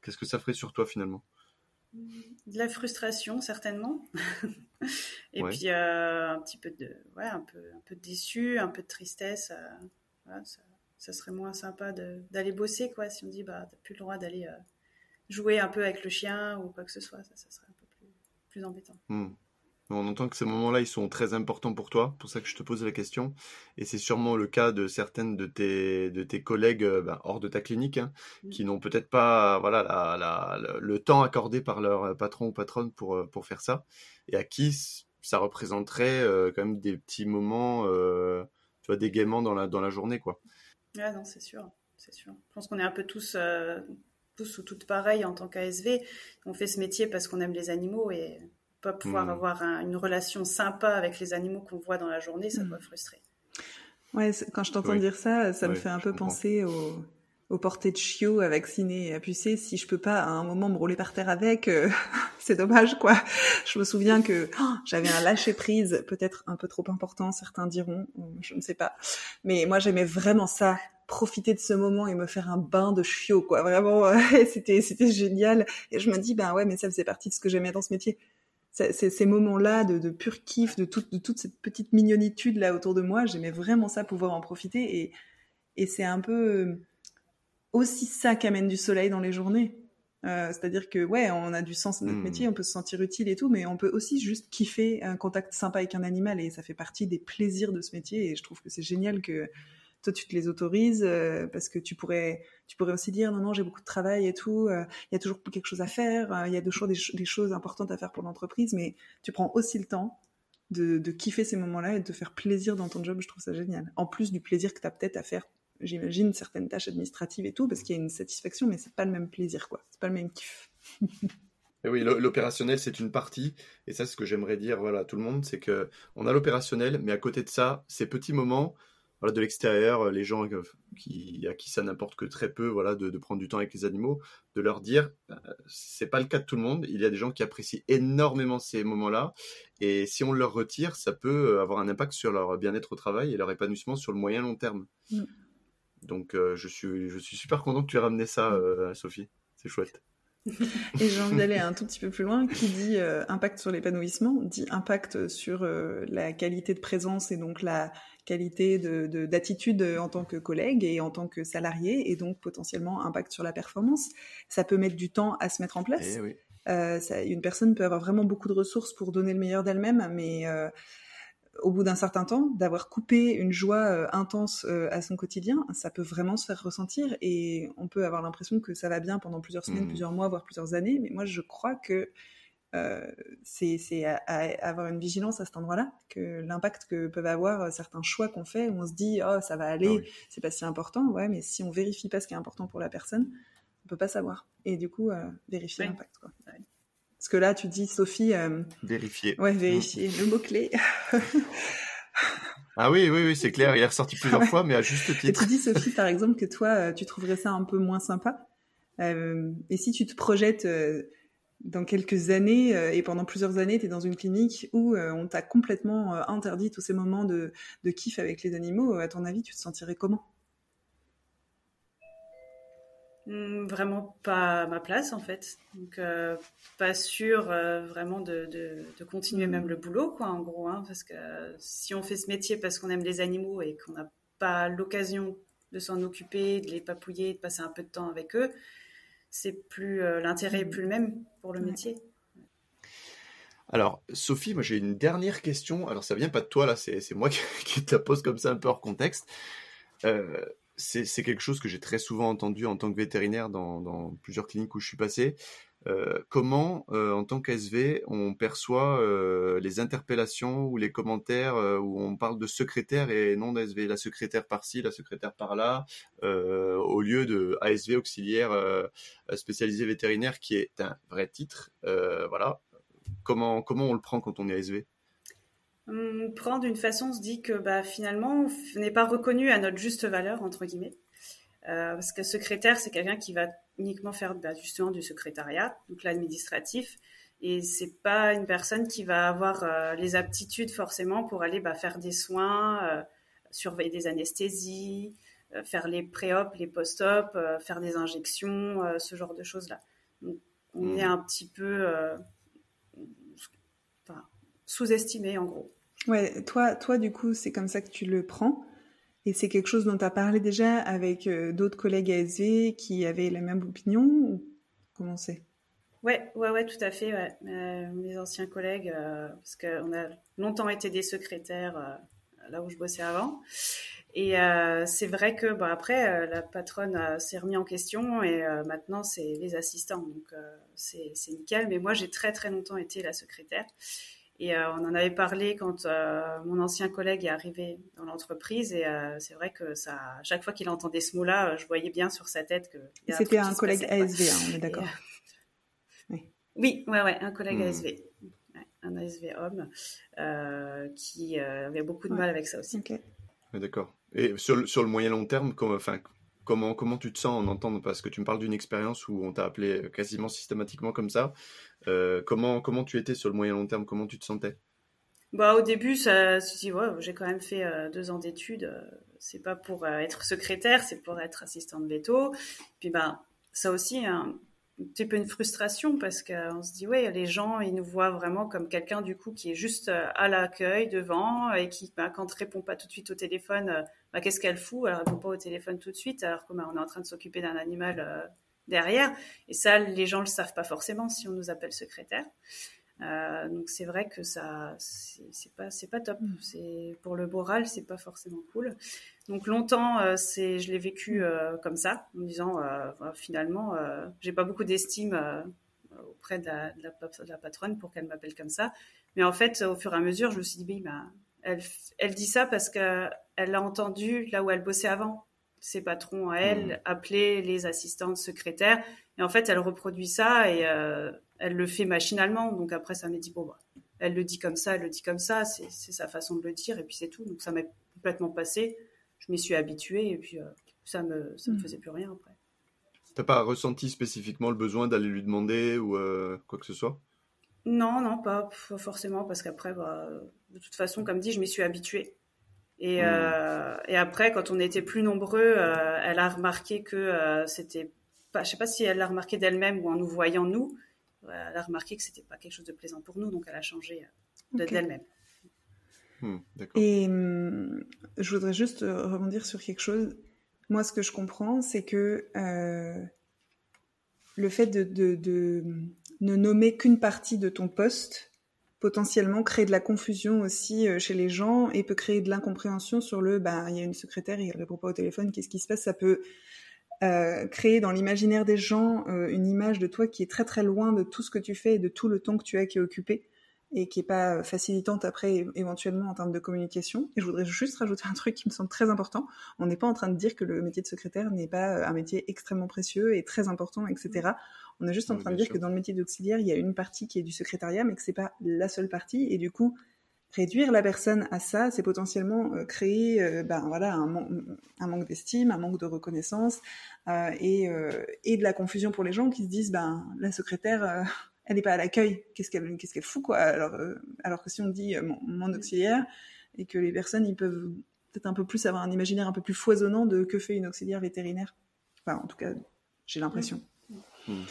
qu'est-ce que ça ferait sur toi finalement? De la frustration certainement. Et puis euh, un petit peu de ouais un peu un peu déçu un peu de tristesse euh, ça, serait moins sympa d'aller bosser quoi si on dit bah t'as plus le droit d'aller euh, jouer un peu avec le chien ou quoi que ce soit. Ça, serait un peu plus, plus embêtant On entend que ces moments-là, ils sont très importants pour toi, pour ça que je te pose la question. Et c'est sûrement le cas de certaines de tes, de tes collègues euh, bah, hors de ta clinique, hein, qui n'ont peut-être pas voilà, la, le temps accordé par leur patron ou patronne pour, euh, pour faire ça, et à qui ça représenterait euh, quand même des petits moments, tu vois, d'égaiement dans la, dans la journée. Quoi. Ah non, c'est sûr, c'est sûr. Je pense qu'on est un peu tous, tous ou toutes pareils en tant qu'ASV. On fait ce métier parce qu'on aime les animaux et pas pouvoir hmm. avoir une relation sympa avec les animaux qu'on voit dans la journée, ça hmm. doit frustrer. Ouais, quand je t'entends dire ça, ça me fait un peu penser au, au de chiot vacciné et à pucer. Si je peux pas à un moment me rouler par terre avec, euh, c'est dommage quoi. Je me souviens que oh, j'avais un lâcher prise, peut-être un peu trop important, certains diront, je ne sais pas. Mais moi j'aimais vraiment ça, profiter de ce moment et me faire un bain de chiot quoi. Vraiment, c'était c'était génial. Et je me dis ben ouais, mais ça faisait partie de ce que j'aimais dans ce métier ces moments-là de, pur kiff, de, de toute cette petite mignonitude là autour de moi, j'aimais vraiment ça, pouvoir en profiter. Et, et c'est un peu euh, aussi ça qu'amène du soleil dans les journées. Euh, c'est-à-dire que ouais, on a du sens dans notre hmm. métier, on peut se sentir utile et tout, mais on peut aussi juste kiffer un contact sympa avec un animal et ça fait partie des plaisirs de ce métier. Et je trouve que c'est génial que toi tu te les autorises euh, parce que tu pourrais tu pourrais aussi dire non non j'ai beaucoup de travail et tout euh, il y a toujours quelque chose à faire euh, il y a toujours des, des, choses importantes à faire pour l'entreprise mais tu prends aussi le temps de, kiffer ces moments-là et de te faire plaisir dans ton job je trouve ça génial. En plus du plaisir que tu as peut-être à faire j'imagine certaines tâches administratives et tout parce qu'il y a une satisfaction mais c'est pas le même plaisir quoi. C'est pas le même kiff. Et oui, l'opérationnel, c'est une partie. Et ça, ce que j'aimerais dire voilà, à tout le monde, c'est que on a l'opérationnel, mais à côté de ça, ces petits moments voilà, de l'extérieur, euh, les gens qui, à qui ça n'importe que très peu, voilà, de, prendre du temps avec les animaux, de leur dire, euh, c'est pas le cas de tout le monde. Il y a des gens qui apprécient énormément ces moments-là, et si on leur retire, ça peut euh, avoir un impact sur leur bien-être au travail et leur épanouissement sur le moyen long terme. Mm. Donc, je suis, je suis super content que tu aies ramené ça, Sophie. C'est chouette. Et j'ai envie d'aller un tout petit peu plus loin, qui dit impact sur l'épanouissement, dit impact sur la qualité de présence et donc la qualité d'attitude de, en tant que collègue et en tant que salarié, et donc potentiellement impact sur la performance. Ça peut mettre du temps à se mettre en place. Eh euh, ça, une personne peut avoir vraiment beaucoup de ressources pour donner le meilleur d'elle-même, mais euh, au bout d'un certain temps, d'avoir coupé une joie euh, intense à son quotidien, ça peut vraiment se faire ressentir et on peut avoir l'impression que ça va bien pendant plusieurs semaines, mmh. plusieurs mois, voire plusieurs années. Mais moi, je crois que euh, c'est à, avoir une vigilance à cet endroit-là, que l'impact que peuvent avoir euh, certains choix qu'on fait, où on se dit oh ça va aller, ah c'est pas si important, ouais, mais si on vérifie pas ce qui est important pour la personne, on peut pas savoir. Et du coup, euh, vérifier l'impact. Quoi. Parce que là, tu dis Sophie. vérifier. Ouais, vérifier, le mot clé. Ah oui, oui, oui, c'est clair. Il est ressorti plusieurs fois, mais à juste titre. Et tu dis, Sophie, par exemple, que toi, tu trouverais ça un peu moins sympa. et si tu te projettes dans quelques années euh, et pendant plusieurs années, tu es dans une clinique où euh, on t'a complètement euh, interdit tous ces moments de, de, kiff avec les animaux, à ton avis, tu te sentirais comment? Hmm, Vraiment pas à ma place en fait. Donc pas sûr vraiment de, de, continuer même le boulot quoi en gros. Hein, parce que si on fait ce métier parce qu'on aime les animaux et qu'on n'a pas l'occasion de s'en occuper, de les papouiller, de passer un peu de temps avec eux, c'est plus l'intérêt est plus le même pour le métier. Alors, Sophie, moi j'ai une dernière question. Alors, ça vient pas de toi, là, c'est moi qui, te la pose comme ça un peu hors contexte. Euh, c'est quelque chose que j'ai très souvent entendu en tant que vétérinaire dans, plusieurs cliniques où je suis passé. Euh, comment, euh, en tant qu'SV, on perçoit les interpellations ou les commentaires où on parle de secrétaire et non d'ASV, la secrétaire par-ci, la secrétaire par-là, au lieu de ASV auxiliaire spécialisé vétérinaire qui est un vrai titre. voilà, comment, comment on le prend quand on est ASV On prend d'une façon, on se dit que bah, finalement, on n'est pas reconnu à notre juste valeur, entre guillemets. Euh, parce que secrétaire, c'est quelqu'un qui va uniquement faire bah, justement du secrétariat, donc l'administratif. Et c'est pas une personne qui va avoir euh, les aptitudes forcément pour aller bah, faire des soins, euh, surveiller des anesthésies, faire les pré-op, les post-op, faire des injections, ce genre de choses-là. Donc on mmh. est un petit peu sous-estimé en gros. Ouais, toi, toi du coup, c'est comme ça que tu le prends. Et c'est quelque chose dont tu as parlé déjà avec euh, d'autres collègues ASV qui avaient la même opinion ou comment c'est? Ouais, ouais, ouais, tout à fait. Euh, mes anciens collègues, euh, parce qu'on a longtemps été des secrétaires là où je bossais avant. Et c'est vrai que bon, après, la patronne s'est remise en question et maintenant, c'est les assistants. Donc, c'est nickel. Mais moi, j'ai très, très longtemps été la secrétaire. Et euh, on en avait parlé quand euh, mon ancien collègue est arrivé dans l'entreprise. Et euh, c'est vrai que ça, chaque fois qu'il entendait ce mot-là, je voyais bien sur sa tête que. C'était un, collègue ASV, hein, on est d'accord. oui. oui, ouais, ouais, un collègue hmm. ASV. un ASV homme qui avait beaucoup de mal avec ça aussi. D'accord. Et sur, sur le moyen long terme, comme, enfin, Comment, comment tu te sens en entendant Parce que tu me parles d'une expérience où on t'a appelé euh, quasiment systématiquement comme ça. Euh, comment, comment tu étais sur le moyen long terme? Comment tu te sentais? Bah, Au début, ça, dit, ouais, j'ai quand même fait euh, deux ans d'études. c'est pas pour être secrétaire, c'est pour être assistante de veto. Puis ben, ça aussi, hein, un petit peu une frustration parce qu'on se dit ouais les gens ils nous voient vraiment comme quelqu'un du coup qui est juste à l'accueil devant et qui bah, quand répond pas tout de suite au téléphone bah, qu'est-ce qu'elle fout? Elle répond pas au téléphone tout de suite alors qu'on bah, est en train de s'occuper d'un animal euh, derrière et ça les gens le savent pas forcément si on nous appelle secrétaire euh, donc c'est vrai que ça, c'est pas, c'est pas top. Mm. C'est pour le moral, c'est pas forcément cool. Donc longtemps, euh, c'est, je l'ai vécu euh, comme ça, en me disant finalement, j'ai pas beaucoup d'estime auprès de la, de, la, patronne pour qu'elle m'appelle comme ça. Mais en fait, au fur et à mesure, je me suis dit, bah, elle, elle dit ça parce que elle l'a entendu là où elle bossait avant. Ses patrons à elle mmh. appelaient les assistantes secrétaires. Et en fait, elle reproduit ça et elle le fait machinalement. Donc après, ça m'a dit, bon, bah, elle le dit comme ça, elle le dit comme ça, c'est sa façon de le dire, et puis c'est tout. Donc ça m'a complètement passé. Je m'y suis habituée, et puis euh, ça me, ça me mm. faisait plus rien après. T'as pas ressenti spécifiquement le besoin d'aller lui demander ou euh, quoi que ce soit? Non, non, pas forcément, parce qu'après, bah, de toute façon, comme dit, je m'y suis habituée. Et, mm. euh, et, après, quand on était plus nombreux, elle a remarqué que c'était pas, je sais pas si elle l'a remarqué d'elle-même ou en nous voyant nous, elle a remarqué que c'était pas quelque chose de plaisant pour nous, donc elle a changé euh, d'elle-même. Hmm, et hum, je voudrais juste euh, rebondir sur quelque chose. Moi, ce que je comprends, c'est que euh, le fait de, ne nommer qu'une partie de ton poste potentiellement crée de la confusion aussi chez les gens et peut créer de l'incompréhension sur le bah il y a une secrétaire, il répond pas au téléphone, qu'est-ce qui se passe? Ça peut euh, créer dans l'imaginaire des gens euh, une image de toi qui est très très loin de tout ce que tu fais et de tout le temps que tu as qui est occupé et qui est pas facilitante après éventuellement en termes de communication. Et je voudrais juste rajouter un truc qui me semble très important. On n'est pas en train de dire que le métier de secrétaire n'est pas euh, un métier extrêmement précieux et très important, etc. On est juste en train de dire que dans le métier d'auxiliaire, il y a une partie qui est du secrétariat, mais que c'est pas la seule partie. Et du coup, réduire la personne à ça, c'est potentiellement euh, créer euh, ben, voilà, un, manque d'estime, un manque de reconnaissance euh, et, et, de la confusion pour les gens qui se disent ben, la secrétaire, elle n'est pas à l'accueil, qu'est-ce qu'elle qu'est-ce qu'elle fout quoi? Alors, alors que si on dit mon, auxiliaire et que les personnes ils peuvent peut-être un peu plus avoir un imaginaire un peu plus foisonnant de que fait une auxiliaire vétérinaire. Enfin, en tout cas, j'ai l'impression. Mmh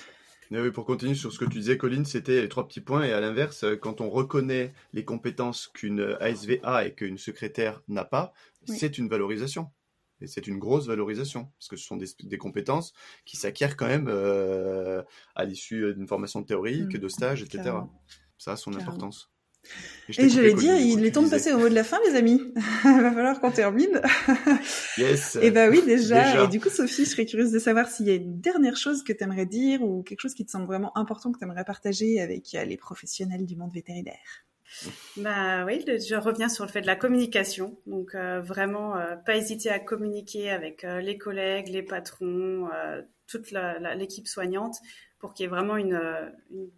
oui, pour continuer sur ce que tu disais, Colline, c'était les trois petits points. Et à l'inverse, euh, quand on reconnaît les compétences qu'une ASV a et qu'une secrétaire n'a pas, c'est une valorisation. Et c'est une grosse valorisation, parce que ce sont des, compétences qui s'acquièrent quand même euh, à l'issue d'une formation théorique, mmh, de stage, etc. Ça a son importance. Et, je vais dire, il est temps de passer au mot de la fin, les amis. il va falloir qu'on termine. yes. Et bah oui, déjà. Et du coup, Sophie, je serais curieuse de savoir s'il y a une dernière chose que tu aimerais dire ou quelque chose qui te semble vraiment important que tu aimerais partager avec euh, les professionnels du monde vétérinaire. Bah oui, je reviens sur le fait de la communication. Donc euh, vraiment, euh, pas hésiter à communiquer avec les collègues, les patrons, toute l'équipe soignante pour qu'il y ait vraiment une,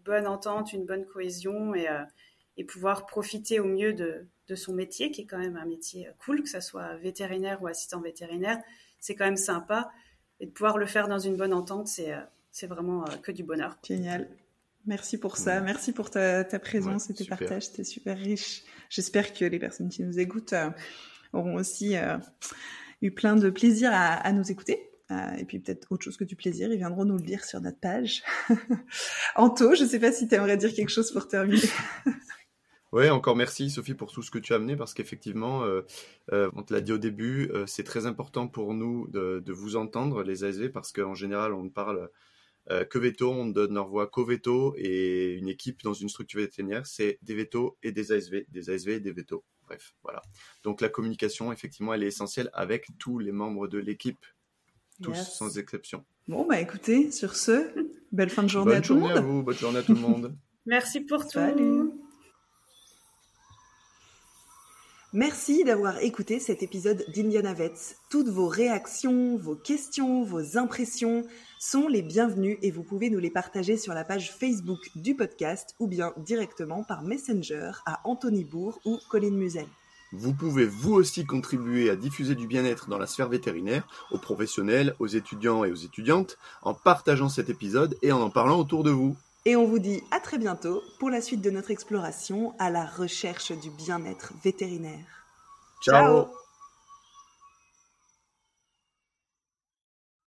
bonne entente, une bonne cohésion et pouvoir profiter au mieux de, son métier, qui est quand même un métier cool, que ce soit vétérinaire ou assistant vétérinaire. C'est quand même sympa. Et de pouvoir le faire dans une bonne entente, c'est, euh, vraiment euh, que du bonheur. Génial. Merci pour ça. Merci pour ta, ta présence et tes partages. C'était super riche. J'espère que les personnes qui nous écoutent euh, auront aussi eu plein de plaisir à, à nous écouter. et puis peut-être autre chose que du plaisir, ils viendront nous le dire sur notre page. Anto, je ne sais pas si tu aimerais dire quelque chose pour terminer. Ouais, encore merci Sophie pour tout ce que tu as amené parce qu'effectivement, euh, euh, on te l'a dit au début, euh, c'est très important pour nous de, de, vous entendre les ASV parce qu'en général on ne parle euh, que veto, on ne donne leur voix qu'au veto et une équipe dans une structure vétérinaire c'est des vétos et des ASV, des ASV et des vétos. Bref, voilà. Donc la communication effectivement elle est essentielle avec tous les membres de l'équipe, tous sans exception. Bon bah écoutez, sur ce, belle fin de journée à tout le monde. Bonne journée à vous, bonne journée à tout le monde. Merci pour tout. Salut. Merci d'avoir écouté cet épisode d'Indiana Vets. Toutes vos réactions, vos questions, vos impressions sont les bienvenues et vous pouvez nous les partager sur la page Facebook du podcast ou bien directement par Messenger à Anthony Bourg ou Colin Musel. Vous pouvez vous aussi contribuer à diffuser du bien-être dans la sphère vétérinaire, aux professionnels, aux étudiants et aux étudiantes, en partageant cet épisode et en en parlant autour de vous. Et on vous dit à très bientôt pour la suite de notre exploration à la recherche du bien-être vétérinaire. Ciao